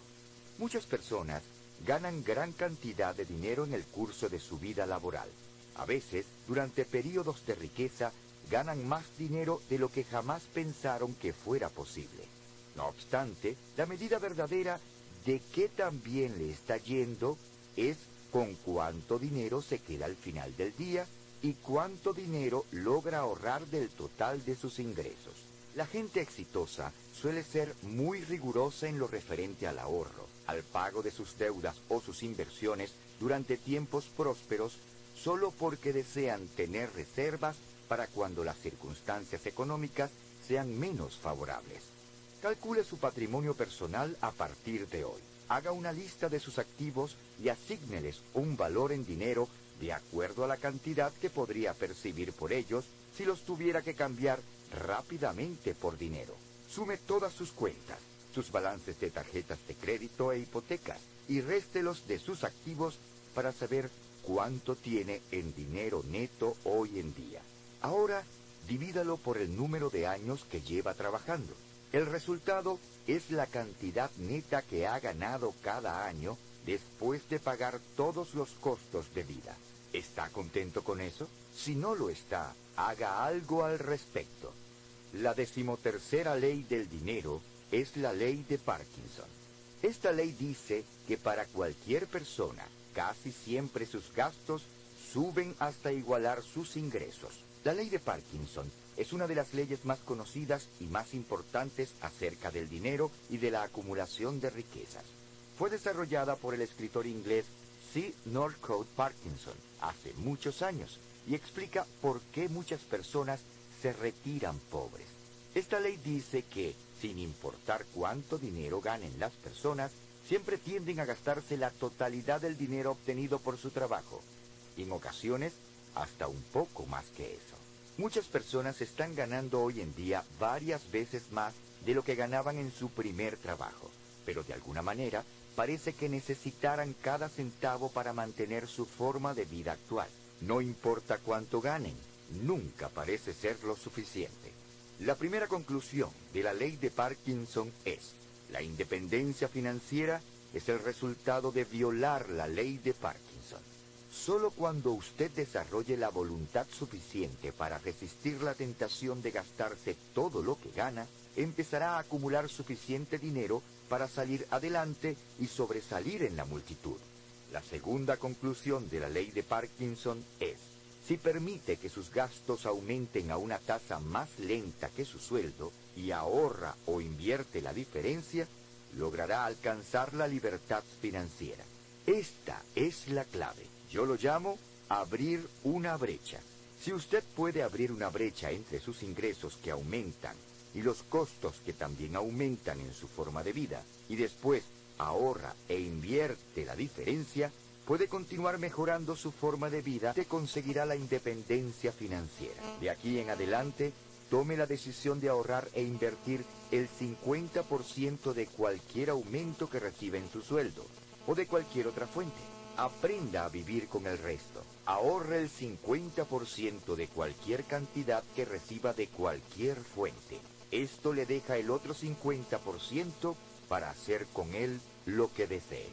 Muchas personas ganan gran cantidad de dinero en el curso de su vida laboral. A veces, durante periodos de riqueza, ganan más dinero de lo que jamás pensaron que fuera posible. No obstante, la medida verdadera de qué también le está yendo es con cuánto dinero se queda al final del día y cuánto dinero logra ahorrar del total de sus ingresos. La gente exitosa suele ser muy rigurosa en lo referente al ahorro, al pago de sus deudas o sus inversiones durante tiempos prósperos solo porque desean tener reservas para cuando las circunstancias económicas sean menos favorables. Calcule su patrimonio personal a partir de hoy. Haga una lista de sus activos y asígneles un valor en dinero de acuerdo a la cantidad que podría percibir por ellos si los tuviera que cambiar rápidamente por dinero. Sume todas sus cuentas, sus balances de tarjetas de crédito e hipotecas y réstelos de sus activos para saber cuánto tiene en dinero neto hoy en día. Ahora, divídalo por el número de años que lleva trabajando. El resultado es la cantidad neta que ha ganado cada año después de pagar todos los costos de vida. ¿Está contento con eso? Si no lo está, haga algo al respecto. La decimotercera ley del dinero es la ley de Parkinson. Esta ley dice que para cualquier persona, casi siempre sus gastos suben hasta igualar sus ingresos. La ley de Parkinson es una de las leyes más conocidas y más importantes acerca del dinero y de la acumulación de riquezas. Fue desarrollada por el escritor inglés C. Northcote Parkinson hace muchos años y explica por qué muchas personas se retiran pobres. Esta ley dice que, sin importar cuánto dinero ganen las personas, siempre tienden a gastarse la totalidad del dinero obtenido por su trabajo, en ocasiones hasta un poco más que eso. Muchas personas están ganando hoy en día varias veces más de lo que ganaban en su primer trabajo, pero de alguna manera parece que necesitaran cada centavo para mantener su forma de vida actual. No importa cuánto ganen, nunca parece ser lo suficiente. La primera conclusión de la ley de Parkinson es, la independencia financiera es el resultado de violar la ley de Parkinson. Solo cuando usted desarrolle la voluntad suficiente para resistir la tentación de gastarse todo lo que gana, empezará a acumular suficiente dinero para salir adelante y sobresalir en la multitud. La segunda conclusión de la ley de Parkinson es, si permite que sus gastos aumenten a una tasa más lenta que su sueldo y ahorra o invierte la diferencia, logrará alcanzar la libertad financiera. Esta es la clave. Yo lo llamo abrir una brecha. Si usted puede abrir una brecha entre sus ingresos que aumentan y los costos que también aumentan en su forma de vida, y después ahorra e invierte la diferencia, puede continuar mejorando su forma de vida y conseguirá la independencia financiera. De aquí en adelante, tome la decisión de ahorrar e invertir el 50% de cualquier aumento que reciba en su sueldo o de cualquier otra fuente. Aprenda a vivir con el resto. Ahorre el 50% de cualquier cantidad que reciba de cualquier fuente. Esto le deja el otro 50% para hacer con él lo que desee.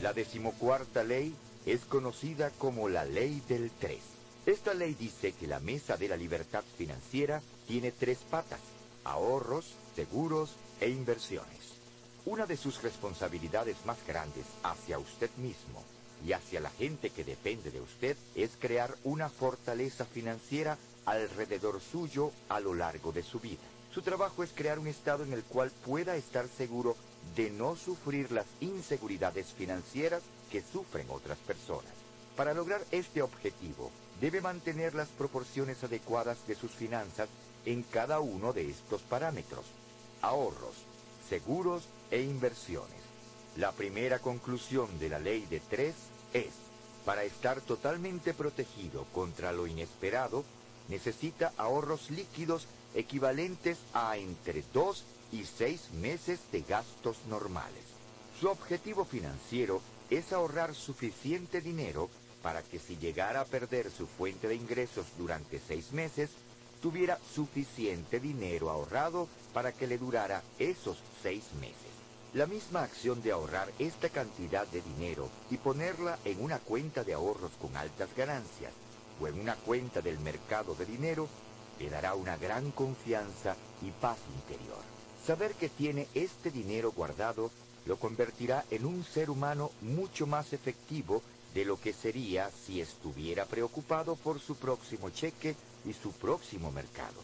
La decimocuarta ley es conocida como la ley del 3. Esta ley dice que la mesa de la libertad financiera tiene tres patas, ahorros, seguros e inversiones. Una de sus responsabilidades más grandes hacia usted mismo y hacia la gente que depende de usted es crear una fortaleza financiera alrededor suyo a lo largo de su vida. Su trabajo es crear un estado en el cual pueda estar seguro de no sufrir las inseguridades financieras que sufren otras personas. Para lograr este objetivo, debe mantener las proporciones adecuadas de sus finanzas en cada uno de estos parámetros. Ahorros, seguros e inversiones. La primera conclusión de la ley de tres es, para estar totalmente protegido contra lo inesperado, necesita ahorros líquidos equivalentes a entre dos y seis meses de gastos normales. Su objetivo financiero es ahorrar suficiente dinero para que si llegara a perder su fuente de ingresos durante seis meses, tuviera suficiente dinero ahorrado para que le durara esos seis meses. La misma acción de ahorrar esta cantidad de dinero y ponerla en una cuenta de ahorros con altas ganancias o en una cuenta del mercado de dinero le dará una gran confianza y paz interior. Saber que tiene este dinero guardado lo convertirá en un ser humano mucho más efectivo de lo que sería si estuviera preocupado por su próximo cheque y su próximo mercado.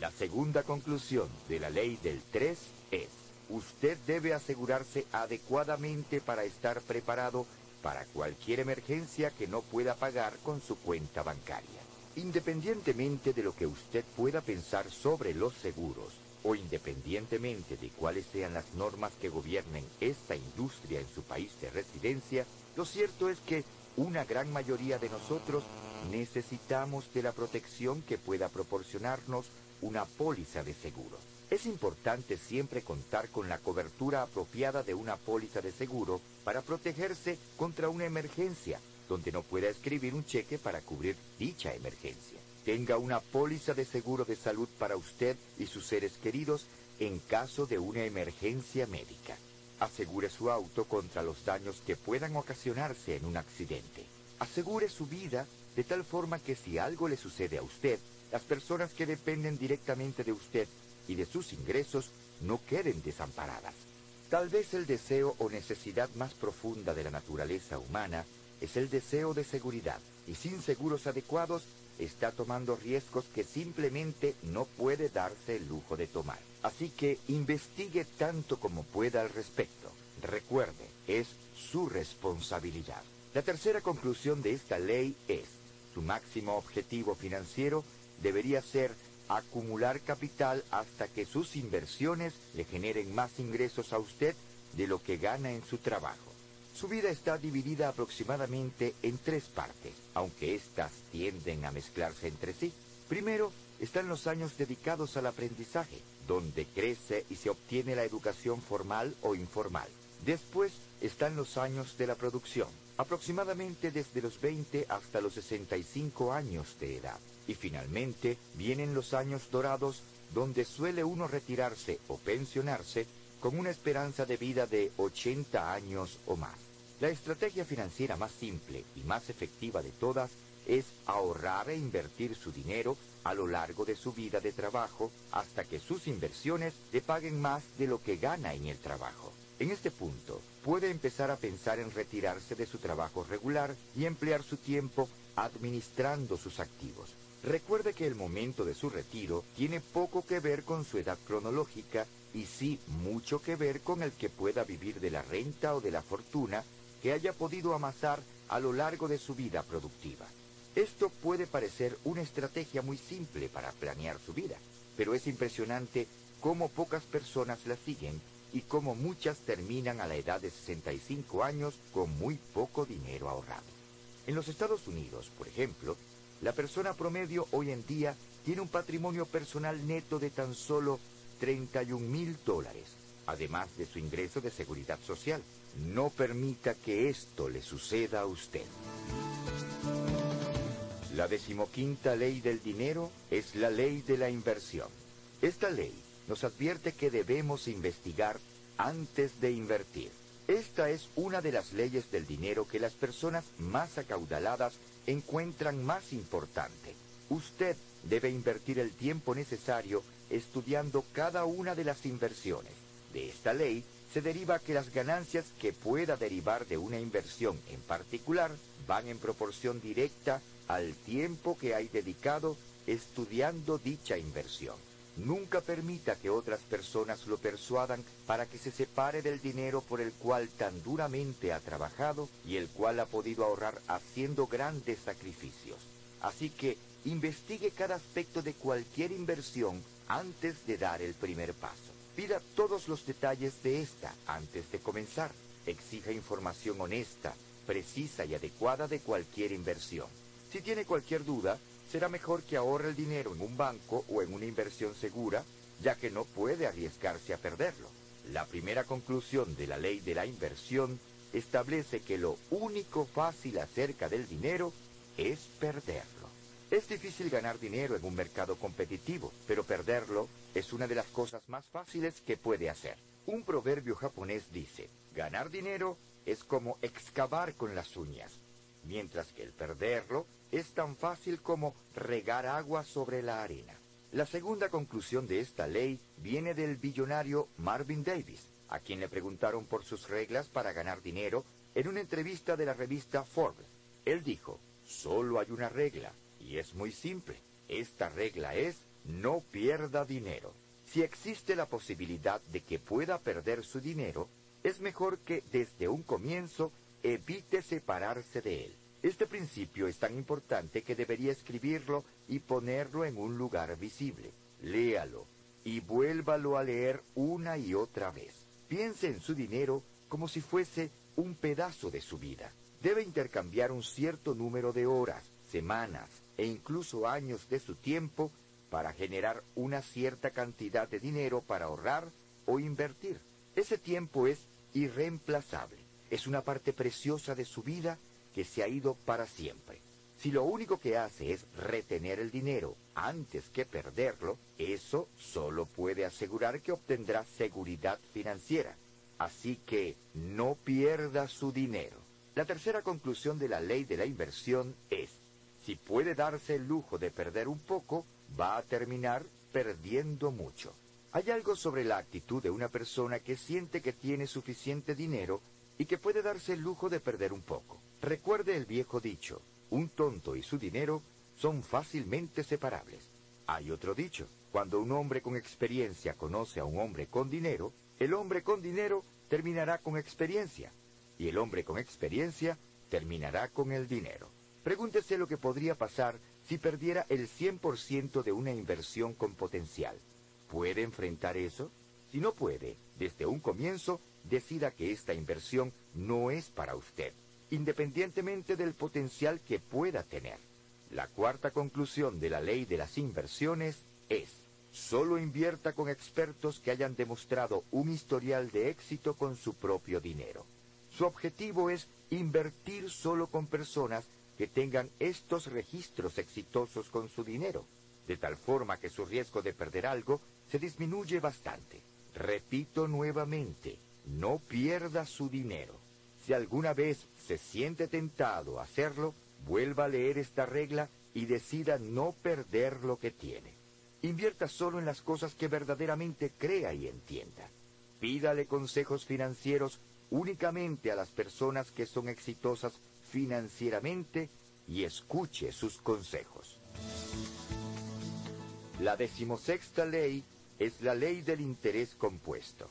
La segunda conclusión de la ley del 3 es, usted debe asegurarse adecuadamente para estar preparado para cualquier emergencia que no pueda pagar con su cuenta bancaria. Independientemente de lo que usted pueda pensar sobre los seguros, o independientemente de cuáles sean las normas que gobiernen esta industria en su país de residencia, lo cierto es que una gran mayoría de nosotros necesitamos de la protección que pueda proporcionarnos una póliza de seguro. Es importante siempre contar con la cobertura apropiada de una póliza de seguro para protegerse contra una emergencia donde no pueda escribir un cheque para cubrir dicha emergencia. Tenga una póliza de seguro de salud para usted y sus seres queridos en caso de una emergencia médica. Asegure su auto contra los daños que puedan ocasionarse en un accidente. Asegure su vida de tal forma que si algo le sucede a usted, las personas que dependen directamente de usted y de sus ingresos no queden desamparadas. Tal vez el deseo o necesidad más profunda de la naturaleza humana es el deseo de seguridad y sin seguros adecuados está tomando riesgos que simplemente no puede darse el lujo de tomar. Así que investigue tanto como pueda al respecto. Recuerde, es su responsabilidad. La tercera conclusión de esta ley es, su máximo objetivo financiero debería ser acumular capital hasta que sus inversiones le generen más ingresos a usted de lo que gana en su trabajo. Su vida está dividida aproximadamente en tres partes, aunque éstas tienden a mezclarse entre sí. Primero están los años dedicados al aprendizaje, donde crece y se obtiene la educación formal o informal. Después están los años de la producción, aproximadamente desde los 20 hasta los 65 años de edad. Y finalmente vienen los años dorados, donde suele uno retirarse o pensionarse con una esperanza de vida de 80 años o más. La estrategia financiera más simple y más efectiva de todas es ahorrar e invertir su dinero a lo largo de su vida de trabajo hasta que sus inversiones le paguen más de lo que gana en el trabajo. En este punto, puede empezar a pensar en retirarse de su trabajo regular y emplear su tiempo administrando sus activos. Recuerde que el momento de su retiro tiene poco que ver con su edad cronológica y sí mucho que ver con el que pueda vivir de la renta o de la fortuna que haya podido amasar a lo largo de su vida productiva. Esto puede parecer una estrategia muy simple para planear su vida, pero es impresionante cómo pocas personas la siguen y cómo muchas terminan a la edad de 65 años con muy poco dinero ahorrado. En los Estados Unidos, por ejemplo, la persona promedio hoy en día tiene un patrimonio personal neto de tan solo 31 mil dólares, además de su ingreso de seguridad social. No permita que esto le suceda a usted. La decimoquinta ley del dinero es la ley de la inversión. Esta ley nos advierte que debemos investigar antes de invertir. Esta es una de las leyes del dinero que las personas más acaudaladas encuentran más importante. Usted debe invertir el tiempo necesario estudiando cada una de las inversiones. De esta ley se deriva que las ganancias que pueda derivar de una inversión en particular van en proporción directa al tiempo que hay dedicado estudiando dicha inversión. Nunca permita que otras personas lo persuadan para que se separe del dinero por el cual tan duramente ha trabajado y el cual ha podido ahorrar haciendo grandes sacrificios. Así que investigue cada aspecto de cualquier inversión antes de dar el primer paso. Pida todos los detalles de esta antes de comenzar. Exija información honesta, precisa y adecuada de cualquier inversión. Si tiene cualquier duda, será mejor que ahorre el dinero en un banco o en una inversión segura, ya que no puede arriesgarse a perderlo. La primera conclusión de la ley de la inversión establece que lo único fácil acerca del dinero es perderlo. Es difícil ganar dinero en un mercado competitivo, pero perderlo es una de las cosas más fáciles que puede hacer. Un proverbio japonés dice, ganar dinero es como excavar con las uñas, mientras que el perderlo es tan fácil como regar agua sobre la arena. La segunda conclusión de esta ley viene del billonario Marvin Davis, a quien le preguntaron por sus reglas para ganar dinero en una entrevista de la revista Forbes. Él dijo, solo hay una regla, y es muy simple. Esta regla es, no pierda dinero. Si existe la posibilidad de que pueda perder su dinero, es mejor que desde un comienzo evite separarse de él. Este principio es tan importante que debería escribirlo y ponerlo en un lugar visible. Léalo y vuélvalo a leer una y otra vez. Piense en su dinero como si fuese un pedazo de su vida. Debe intercambiar un cierto número de horas, semanas e incluso años de su tiempo para generar una cierta cantidad de dinero para ahorrar o invertir. Ese tiempo es irreemplazable. Es una parte preciosa de su vida que se ha ido para siempre. Si lo único que hace es retener el dinero antes que perderlo, eso solo puede asegurar que obtendrá seguridad financiera. Así que no pierda su dinero. La tercera conclusión de la ley de la inversión es, si puede darse el lujo de perder un poco, va a terminar perdiendo mucho. Hay algo sobre la actitud de una persona que siente que tiene suficiente dinero y que puede darse el lujo de perder un poco. Recuerde el viejo dicho, un tonto y su dinero son fácilmente separables. Hay otro dicho, cuando un hombre con experiencia conoce a un hombre con dinero, el hombre con dinero terminará con experiencia y el hombre con experiencia terminará con el dinero. Pregúntese lo que podría pasar si perdiera el 100% de una inversión con potencial. ¿Puede enfrentar eso? Si no puede, desde un comienzo, decida que esta inversión no es para usted, independientemente del potencial que pueda tener. La cuarta conclusión de la ley de las inversiones es, solo invierta con expertos que hayan demostrado un historial de éxito con su propio dinero. Su objetivo es invertir solo con personas que tengan estos registros exitosos con su dinero, de tal forma que su riesgo de perder algo se disminuye bastante. Repito nuevamente, no pierda su dinero. Si alguna vez se siente tentado a hacerlo, vuelva a leer esta regla y decida no perder lo que tiene. Invierta solo en las cosas que verdaderamente crea y entienda. Pídale consejos financieros únicamente a las personas que son exitosas financieramente y escuche sus consejos. La decimosexta ley es la ley del interés compuesto.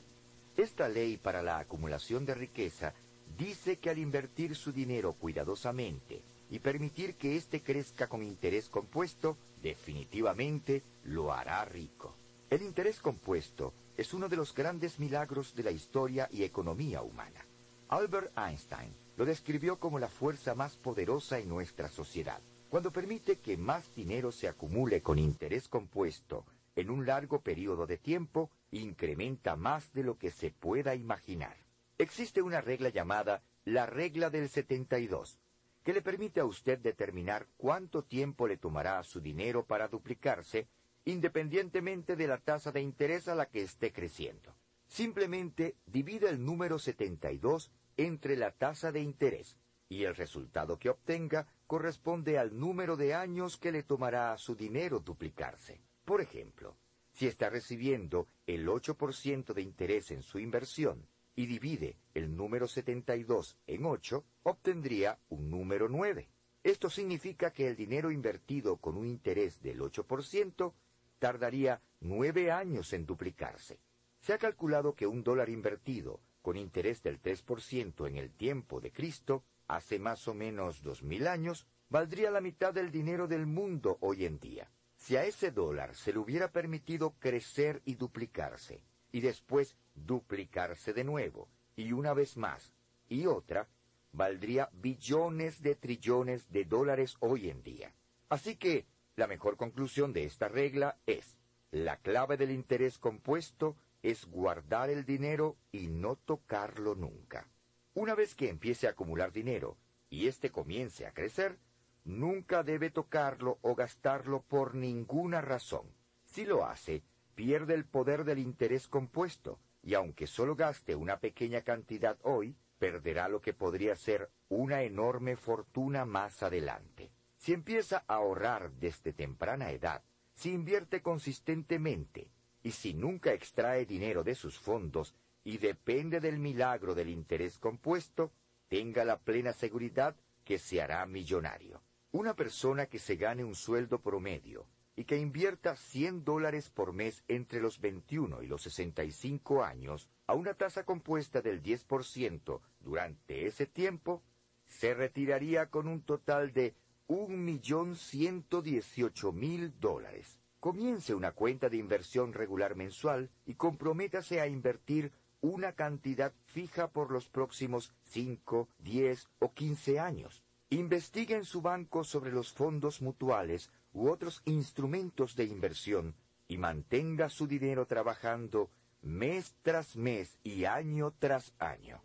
Esta ley para la acumulación de riqueza dice que al invertir su dinero cuidadosamente y permitir que éste crezca con interés compuesto, definitivamente lo hará rico. El interés compuesto es uno de los grandes milagros de la historia y economía humana. Albert Einstein lo describió como la fuerza más poderosa en nuestra sociedad. Cuando permite que más dinero se acumule con interés compuesto en un largo periodo de tiempo, incrementa más de lo que se pueda imaginar. Existe una regla llamada la regla del 72, que le permite a usted determinar cuánto tiempo le tomará a su dinero para duplicarse, independientemente de la tasa de interés a la que esté creciendo. Simplemente divide el número 72 entre la tasa de interés, y el resultado que obtenga corresponde al número de años que le tomará a su dinero duplicarse. Por ejemplo, si está recibiendo el 8% de interés en su inversión y divide el número 72 en 8, obtendría un número 9. Esto significa que el dinero invertido con un interés del 8% tardaría 9 años en duplicarse. Se ha calculado que un dólar invertido con interés del 3% en el tiempo de Cristo, hace más o menos dos mil años, valdría la mitad del dinero del mundo hoy en día. Si a ese dólar se le hubiera permitido crecer y duplicarse, y después duplicarse de nuevo, y una vez más, y otra, valdría billones de trillones de dólares hoy en día. Así que la mejor conclusión de esta regla es, la clave del interés compuesto es guardar el dinero y no tocarlo nunca. Una vez que empiece a acumular dinero y éste comience a crecer, nunca debe tocarlo o gastarlo por ninguna razón. Si lo hace, pierde el poder del interés compuesto, y aunque solo gaste una pequeña cantidad hoy, perderá lo que podría ser una enorme fortuna más adelante. Si empieza a ahorrar desde temprana edad, si invierte consistentemente, y si nunca extrae dinero de sus fondos y depende del milagro del interés compuesto, tenga la plena seguridad que se hará millonario. Una persona que se gane un sueldo promedio y que invierta 100 dólares por mes entre los 21 y los 65 años a una tasa compuesta del 10% durante ese tiempo, se retiraría con un total de 1.118.000 dólares. Comience una cuenta de inversión regular mensual y comprométase a invertir una cantidad fija por los próximos 5, 10 o 15 años. Investigue en su banco sobre los fondos mutuales u otros instrumentos de inversión y mantenga su dinero trabajando mes tras mes y año tras año.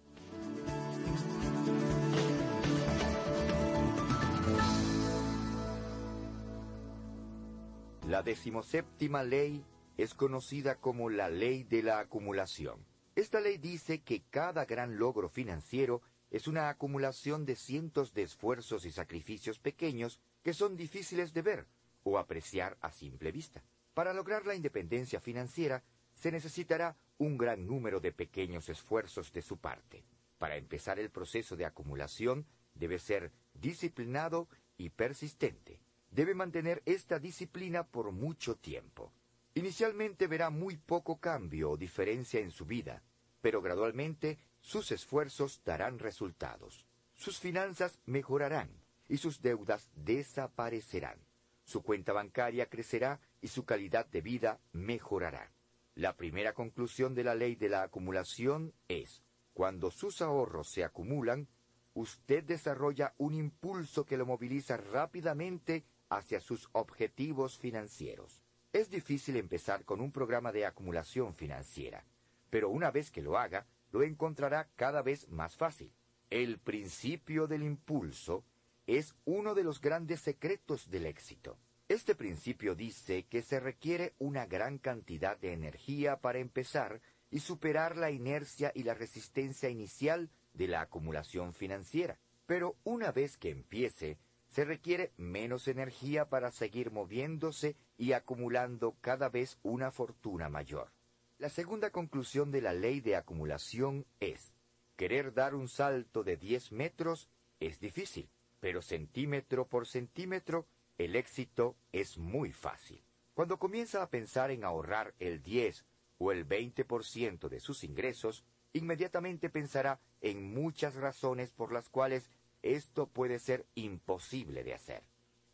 La decimoséptima ley es conocida como la ley de la acumulación. Esta ley dice que cada gran logro financiero es una acumulación de cientos de esfuerzos y sacrificios pequeños que son difíciles de ver o apreciar a simple vista. Para lograr la independencia financiera se necesitará un gran número de pequeños esfuerzos de su parte. Para empezar el proceso de acumulación debe ser disciplinado y persistente. Debe mantener esta disciplina por mucho tiempo. Inicialmente verá muy poco cambio o diferencia en su vida, pero gradualmente sus esfuerzos darán resultados. Sus finanzas mejorarán y sus deudas desaparecerán. Su cuenta bancaria crecerá y su calidad de vida mejorará. La primera conclusión de la ley de la acumulación es, cuando sus ahorros se acumulan, usted desarrolla un impulso que lo moviliza rápidamente hacia sus objetivos financieros. Es difícil empezar con un programa de acumulación financiera, pero una vez que lo haga, lo encontrará cada vez más fácil. El principio del impulso es uno de los grandes secretos del éxito. Este principio dice que se requiere una gran cantidad de energía para empezar y superar la inercia y la resistencia inicial de la acumulación financiera. Pero una vez que empiece, se requiere menos energía para seguir moviéndose y acumulando cada vez una fortuna mayor. La segunda conclusión de la ley de acumulación es, querer dar un salto de 10 metros es difícil, pero centímetro por centímetro el éxito es muy fácil. Cuando comienza a pensar en ahorrar el 10 o el 20% de sus ingresos, inmediatamente pensará en muchas razones por las cuales esto puede ser imposible de hacer.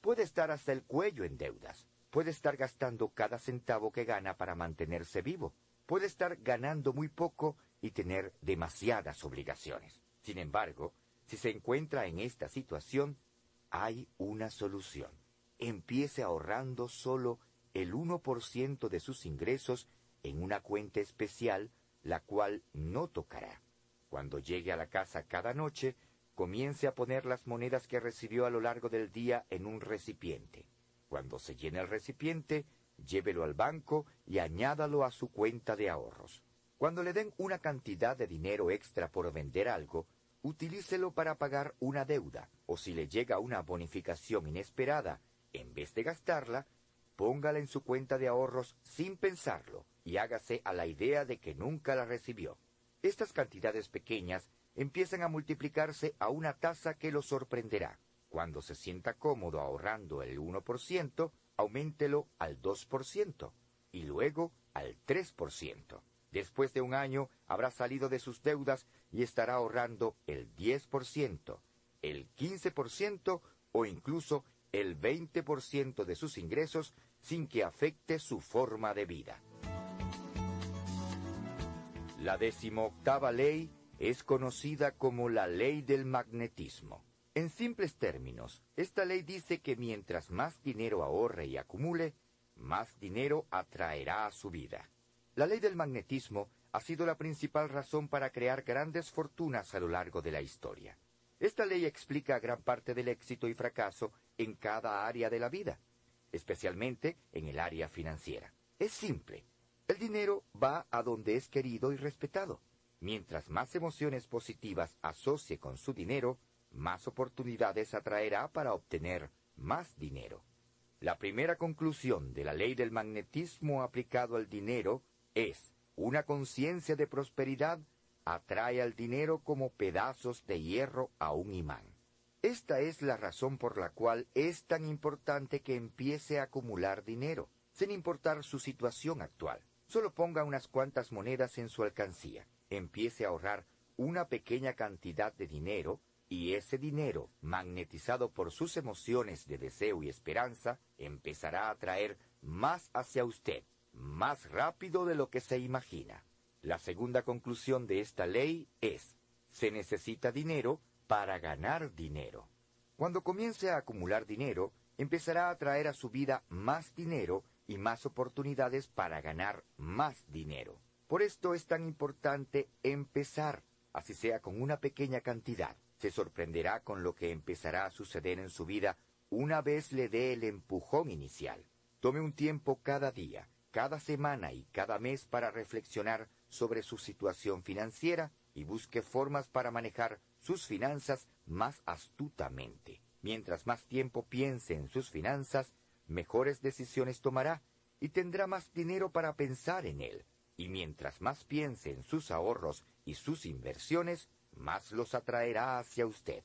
Puede estar hasta el cuello en deudas, puede estar gastando cada centavo que gana para mantenerse vivo, puede estar ganando muy poco y tener demasiadas obligaciones. Sin embargo, si se encuentra en esta situación, hay una solución. Empiece ahorrando solo el 1% de sus ingresos en una cuenta especial, la cual no tocará. Cuando llegue a la casa cada noche, comience a poner las monedas que recibió a lo largo del día en un recipiente. Cuando se llene el recipiente, llévelo al banco y añádalo a su cuenta de ahorros. Cuando le den una cantidad de dinero extra por vender algo, utilícelo para pagar una deuda, o si le llega una bonificación inesperada, en vez de gastarla, póngala en su cuenta de ahorros sin pensarlo y hágase a la idea de que nunca la recibió. Estas cantidades pequeñas empiezan a multiplicarse a una tasa que lo sorprenderá. Cuando se sienta cómodo ahorrando el 1%, auméntelo al 2% y luego al 3%. Después de un año habrá salido de sus deudas y estará ahorrando el 10%, el 15% o incluso el 20% de sus ingresos sin que afecte su forma de vida. La decimoctava ley es conocida como la ley del magnetismo. En simples términos, esta ley dice que mientras más dinero ahorre y acumule, más dinero atraerá a su vida. La ley del magnetismo ha sido la principal razón para crear grandes fortunas a lo largo de la historia. Esta ley explica gran parte del éxito y fracaso en cada área de la vida, especialmente en el área financiera. Es simple. El dinero va a donde es querido y respetado. Mientras más emociones positivas asocie con su dinero, más oportunidades atraerá para obtener más dinero. La primera conclusión de la ley del magnetismo aplicado al dinero es una conciencia de prosperidad atrae al dinero como pedazos de hierro a un imán. Esta es la razón por la cual es tan importante que empiece a acumular dinero, sin importar su situación actual. Solo ponga unas cuantas monedas en su alcancía, empiece a ahorrar una pequeña cantidad de dinero y ese dinero, magnetizado por sus emociones de deseo y esperanza, empezará a atraer más hacia usted, más rápido de lo que se imagina. La segunda conclusión de esta ley es, se necesita dinero para ganar dinero. Cuando comience a acumular dinero, empezará a traer a su vida más dinero y más oportunidades para ganar más dinero. Por esto es tan importante empezar, así sea con una pequeña cantidad. Se sorprenderá con lo que empezará a suceder en su vida una vez le dé el empujón inicial. Tome un tiempo cada día, cada semana y cada mes para reflexionar sobre su situación financiera y busque formas para manejar sus finanzas más astutamente. Mientras más tiempo piense en sus finanzas, mejores decisiones tomará y tendrá más dinero para pensar en él. Y mientras más piense en sus ahorros y sus inversiones, más los atraerá hacia usted.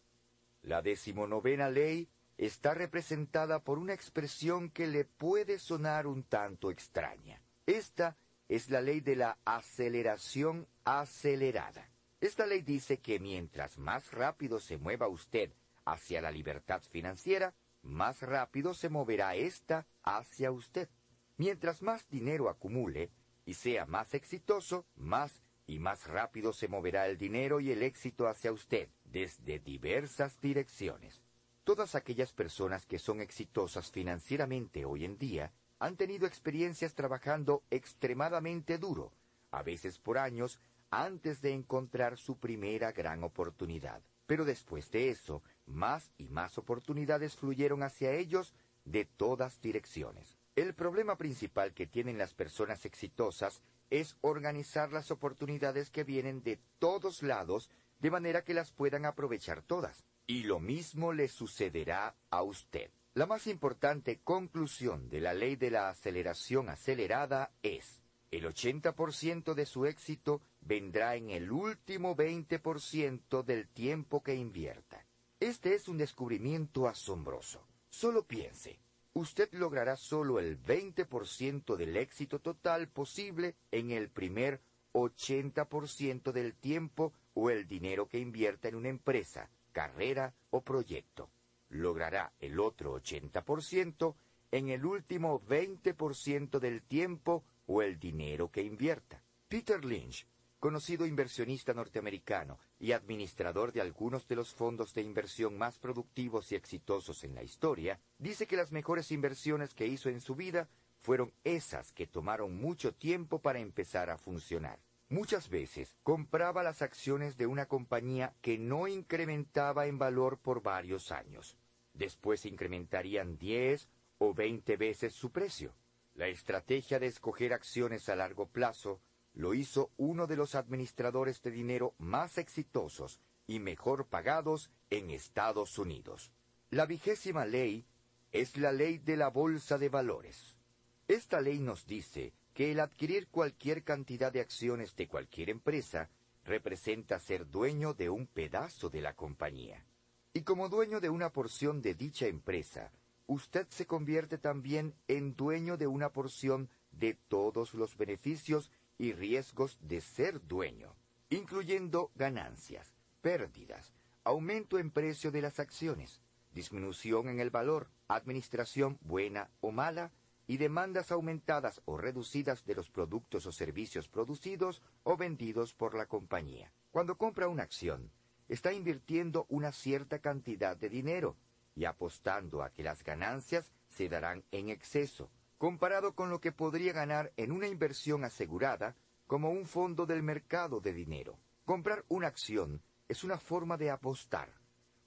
La decimonovena ley está representada por una expresión que le puede sonar un tanto extraña. Esta es la ley de la aceleración acelerada. Esta ley dice que mientras más rápido se mueva usted hacia la libertad financiera, más rápido se moverá ésta hacia usted. Mientras más dinero acumule y sea más exitoso, más y más rápido se moverá el dinero y el éxito hacia usted desde diversas direcciones. Todas aquellas personas que son exitosas financieramente hoy en día han tenido experiencias trabajando extremadamente duro, a veces por años, antes de encontrar su primera gran oportunidad. Pero después de eso, más y más oportunidades fluyeron hacia ellos de todas direcciones. El problema principal que tienen las personas exitosas es organizar las oportunidades que vienen de todos lados de manera que las puedan aprovechar todas. Y lo mismo le sucederá a usted. La más importante conclusión de la ley de la aceleración acelerada es, el 80% de su éxito vendrá en el último 20% del tiempo que invierta. Este es un descubrimiento asombroso. Solo piense, usted logrará solo el 20% del éxito total posible en el primer 80% del tiempo o el dinero que invierta en una empresa, carrera o proyecto. Logrará el otro 80% en el último 20% del tiempo o el dinero que invierta. Peter Lynch, conocido inversionista norteamericano y administrador de algunos de los fondos de inversión más productivos y exitosos en la historia, dice que las mejores inversiones que hizo en su vida fueron esas que tomaron mucho tiempo para empezar a funcionar. Muchas veces compraba las acciones de una compañía que no incrementaba en valor por varios años. Después incrementarían 10 o 20 veces su precio. La estrategia de escoger acciones a largo plazo lo hizo uno de los administradores de dinero más exitosos y mejor pagados en Estados Unidos. La vigésima ley es la ley de la bolsa de valores. Esta ley nos dice que el adquirir cualquier cantidad de acciones de cualquier empresa representa ser dueño de un pedazo de la compañía. Y como dueño de una porción de dicha empresa, usted se convierte también en dueño de una porción de todos los beneficios y riesgos de ser dueño, incluyendo ganancias, pérdidas, aumento en precio de las acciones, disminución en el valor, administración buena o mala, y demandas aumentadas o reducidas de los productos o servicios producidos o vendidos por la compañía. Cuando compra una acción, está invirtiendo una cierta cantidad de dinero y apostando a que las ganancias se darán en exceso, comparado con lo que podría ganar en una inversión asegurada como un fondo del mercado de dinero. Comprar una acción es una forma de apostar,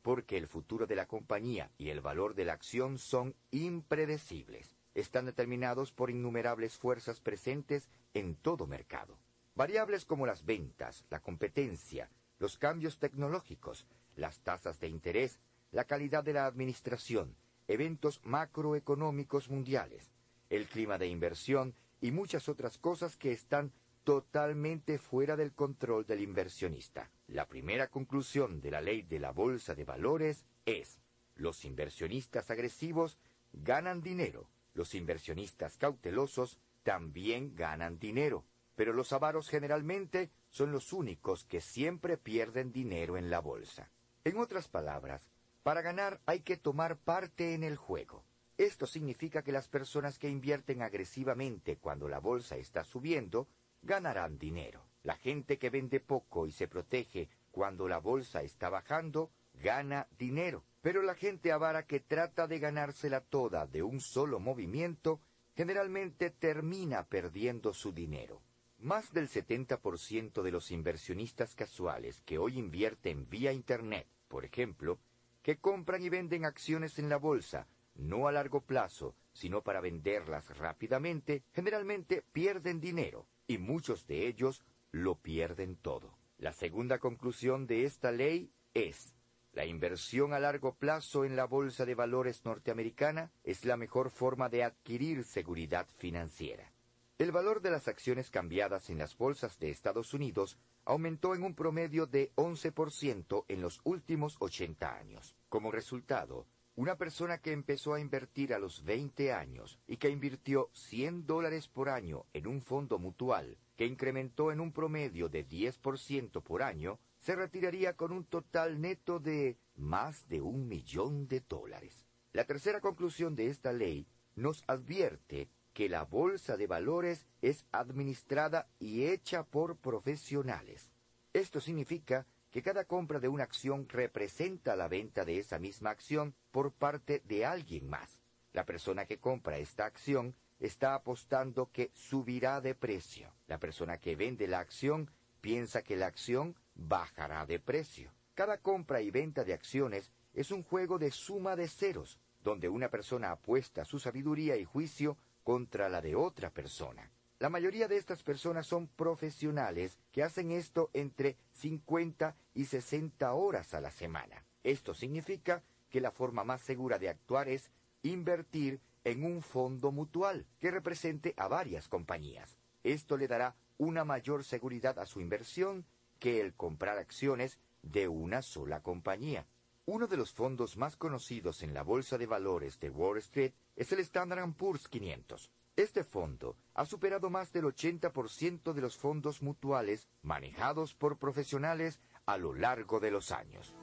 porque el futuro de la compañía y el valor de la acción son impredecibles. Están determinados por innumerables fuerzas presentes en todo mercado. Variables como las ventas, la competencia, los cambios tecnológicos, las tasas de interés, la calidad de la administración, eventos macroeconómicos mundiales, el clima de inversión y muchas otras cosas que están totalmente fuera del control del inversionista. La primera conclusión de la ley de la bolsa de valores es, los inversionistas agresivos ganan dinero, los inversionistas cautelosos también ganan dinero, pero los avaros generalmente son los únicos que siempre pierden dinero en la bolsa. En otras palabras, para ganar hay que tomar parte en el juego. Esto significa que las personas que invierten agresivamente cuando la bolsa está subiendo ganarán dinero. La gente que vende poco y se protege cuando la bolsa está bajando gana dinero. Pero la gente avara que trata de ganársela toda de un solo movimiento generalmente termina perdiendo su dinero. Más del 70% de los inversionistas casuales que hoy invierten vía Internet, por ejemplo, que compran y venden acciones en la bolsa, no a largo plazo, sino para venderlas rápidamente, generalmente pierden dinero, y muchos de ellos lo pierden todo. La segunda conclusión de esta ley es, la inversión a largo plazo en la Bolsa de Valores norteamericana es la mejor forma de adquirir seguridad financiera. El valor de las acciones cambiadas en las bolsas de Estados Unidos aumentó en un promedio de 11% en los últimos 80 años. Como resultado, una persona que empezó a invertir a los 20 años y que invirtió 100 dólares por año en un fondo mutual que incrementó en un promedio de 10% por año, se retiraría con un total neto de más de un millón de dólares. La tercera conclusión de esta ley nos advierte que la bolsa de valores es administrada y hecha por profesionales. Esto significa que cada compra de una acción representa la venta de esa misma acción por parte de alguien más. La persona que compra esta acción está apostando que subirá de precio. La persona que vende la acción piensa que la acción bajará de precio. Cada compra y venta de acciones es un juego de suma de ceros, donde una persona apuesta su sabiduría y juicio contra la de otra persona. La mayoría de estas personas son profesionales que hacen esto entre 50 y 60 horas a la semana. Esto significa que la forma más segura de actuar es invertir en un fondo mutual que represente a varias compañías. Esto le dará una mayor seguridad a su inversión que el comprar acciones de una sola compañía. Uno de los fondos más conocidos en la bolsa de valores de Wall Street es el Standard Poor's 500. Este fondo ha superado más del 80% de los fondos mutuales manejados por profesionales a lo largo de los años.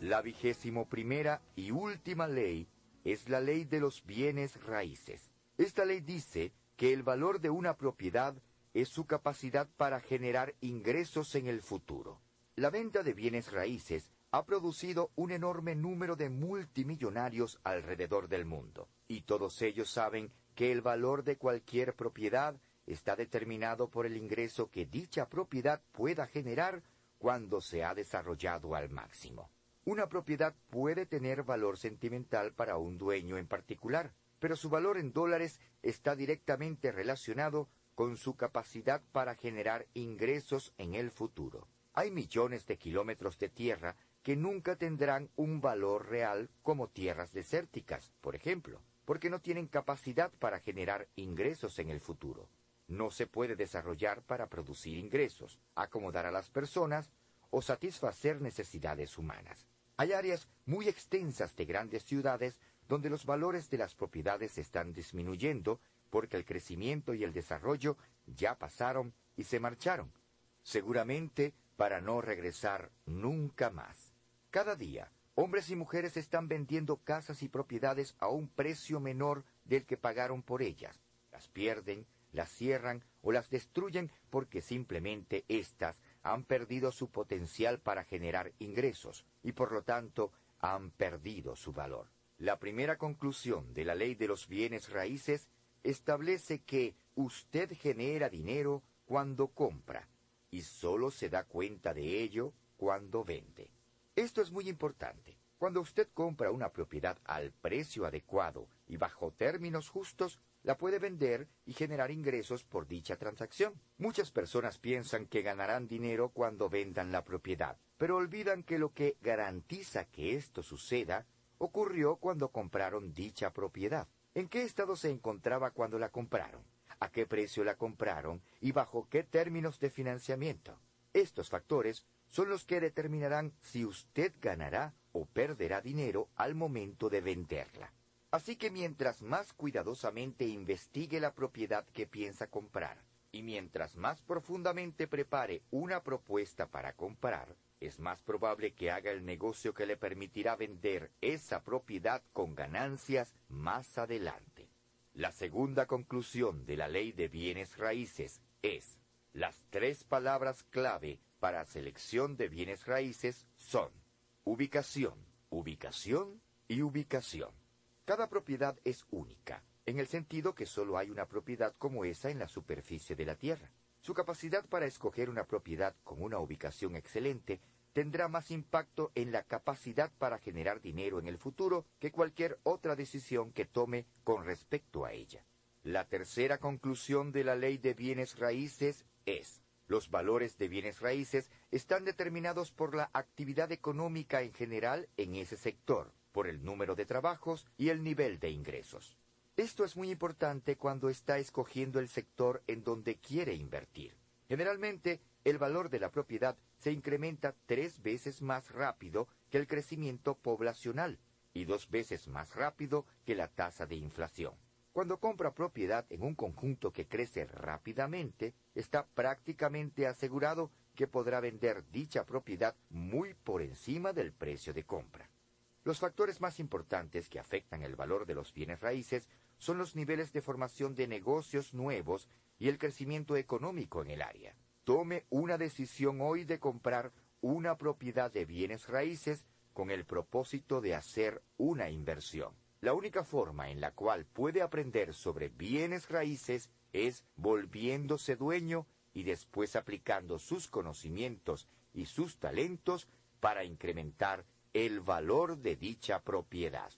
La vigésimo primera y última ley es la ley de los bienes raíces. Esta ley dice que el valor de una propiedad es su capacidad para generar ingresos en el futuro. La venta de bienes raíces ha producido un enorme número de multimillonarios alrededor del mundo, y todos ellos saben que el valor de cualquier propiedad está determinado por el ingreso que dicha propiedad pueda generar cuando se ha desarrollado al máximo. Una propiedad puede tener valor sentimental para un dueño en particular, pero su valor en dólares está directamente relacionado con su capacidad para generar ingresos en el futuro. Hay millones de kilómetros de tierra que nunca tendrán un valor real como tierras desérticas, por ejemplo, porque no tienen capacidad para generar ingresos en el futuro. No se puede desarrollar para producir ingresos, acomodar a las personas o satisfacer necesidades humanas. Hay áreas muy extensas de grandes ciudades donde los valores de las propiedades están disminuyendo porque el crecimiento y el desarrollo ya pasaron y se marcharon, seguramente para no regresar nunca más. Cada día, hombres y mujeres están vendiendo casas y propiedades a un precio menor del que pagaron por ellas. Las pierden, las cierran o las destruyen porque simplemente éstas han perdido su potencial para generar ingresos y por lo tanto han perdido su valor. La primera conclusión de la ley de los bienes raíces establece que usted genera dinero cuando compra y solo se da cuenta de ello cuando vende. Esto es muy importante. Cuando usted compra una propiedad al precio adecuado y bajo términos justos, la puede vender y generar ingresos por dicha transacción. Muchas personas piensan que ganarán dinero cuando vendan la propiedad, pero olvidan que lo que garantiza que esto suceda ocurrió cuando compraron dicha propiedad. ¿En qué estado se encontraba cuando la compraron? ¿A qué precio la compraron? ¿Y bajo qué términos de financiamiento? Estos factores son los que determinarán si usted ganará o perderá dinero al momento de venderla. Así que mientras más cuidadosamente investigue la propiedad que piensa comprar, y mientras más profundamente prepare una propuesta para comprar, es más probable que haga el negocio que le permitirá vender esa propiedad con ganancias más adelante. La segunda conclusión de la ley de bienes raíces es, las tres palabras clave para selección de bienes raíces son ubicación, ubicación y ubicación. Cada propiedad es única, en el sentido que solo hay una propiedad como esa en la superficie de la Tierra. Su capacidad para escoger una propiedad con una ubicación excelente tendrá más impacto en la capacidad para generar dinero en el futuro que cualquier otra decisión que tome con respecto a ella. La tercera conclusión de la ley de bienes raíces es, los valores de bienes raíces están determinados por la actividad económica en general en ese sector, por el número de trabajos y el nivel de ingresos. Esto es muy importante cuando está escogiendo el sector en donde quiere invertir. Generalmente, el valor de la propiedad se incrementa tres veces más rápido que el crecimiento poblacional y dos veces más rápido que la tasa de inflación. Cuando compra propiedad en un conjunto que crece rápidamente, está prácticamente asegurado que podrá vender dicha propiedad muy por encima del precio de compra. Los factores más importantes que afectan el valor de los bienes raíces son los niveles de formación de negocios nuevos y el crecimiento económico en el área. Tome una decisión hoy de comprar una propiedad de bienes raíces con el propósito de hacer una inversión. La única forma en la cual puede aprender sobre bienes raíces es volviéndose dueño y después aplicando sus conocimientos y sus talentos para incrementar el valor de dicha propiedad.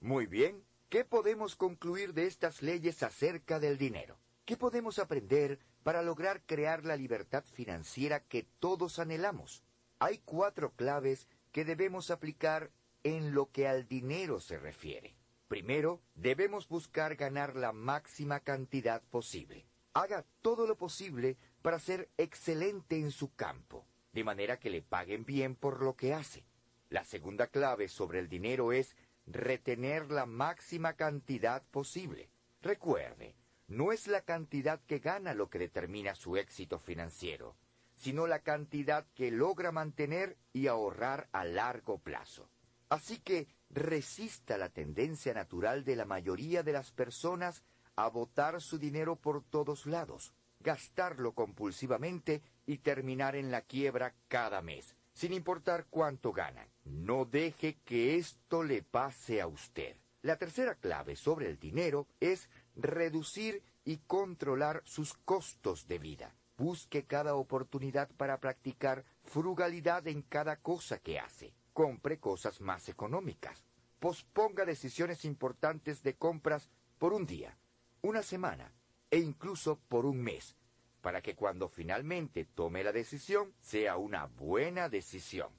Muy bien, ¿Qué podemos concluir de estas leyes acerca del dinero? ¿Qué podemos aprender para lograr crear la libertad financiera que todos anhelamos? Hay cuatro claves que debemos aplicar en lo que al dinero se refiere. Primero, debemos buscar ganar la máxima cantidad posible. Haga todo lo posible para ser excelente en su campo, de manera que le paguen bien por lo que hace. La segunda clave sobre el dinero es retener la máxima cantidad posible. Recuerde, no es la cantidad que gana lo que determina su éxito financiero, sino la cantidad que logra mantener y ahorrar a largo plazo. Así que resista la tendencia natural de la mayoría de las personas a botar su dinero por todos lados, gastarlo compulsivamente y terminar en la quiebra cada mes, sin importar cuánto ganan. No deje que esto le pase a usted. La tercera clave sobre el dinero es reducir y controlar sus costos de vida. Busque cada oportunidad para practicar frugalidad en cada cosa que hace. Compre cosas más económicas. Posponga decisiones importantes de compras por un día, una semana e incluso por un mes, para que cuando finalmente tome la decisión sea una buena decisión.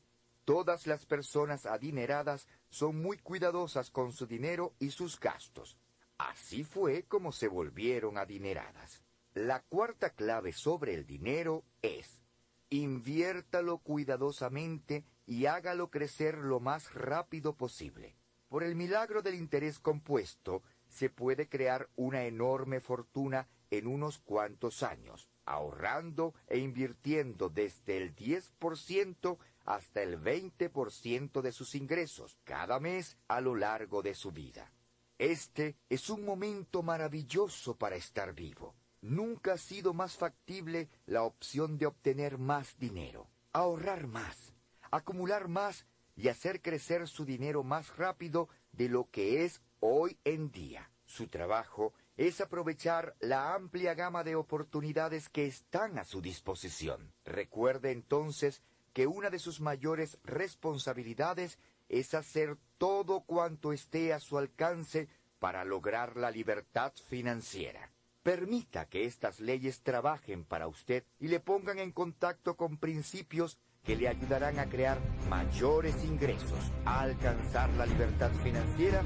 Todas las personas adineradas son muy cuidadosas con su dinero y sus gastos. Así fue como se volvieron adineradas. La cuarta clave sobre el dinero es inviértalo cuidadosamente y hágalo crecer lo más rápido posible. Por el milagro del interés compuesto, se puede crear una enorme fortuna en unos cuantos años, ahorrando e invirtiendo desde el 10% hasta el 20% de sus ingresos cada mes a lo largo de su vida. Este es un momento maravilloso para estar vivo. Nunca ha sido más factible la opción de obtener más dinero, ahorrar más, acumular más y hacer crecer su dinero más rápido de lo que es hoy en día. Su trabajo es aprovechar la amplia gama de oportunidades que están a su disposición. Recuerde entonces que una de sus mayores responsabilidades es hacer todo cuanto esté a su alcance para lograr la libertad financiera. Permita que estas leyes trabajen para usted y le pongan en contacto con principios que le ayudarán a crear mayores ingresos, a alcanzar la libertad financiera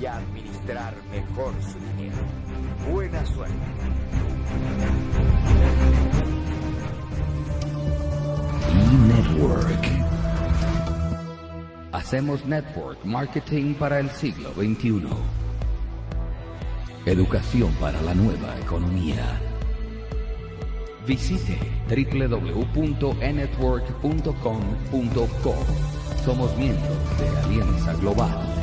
y a administrar mejor su dinero. Buena suerte. E-Network. Hacemos network marketing para el siglo XXI. Educación para la nueva economía. Visite www.enetwork.com.co. Somos miembros de Alianza Global.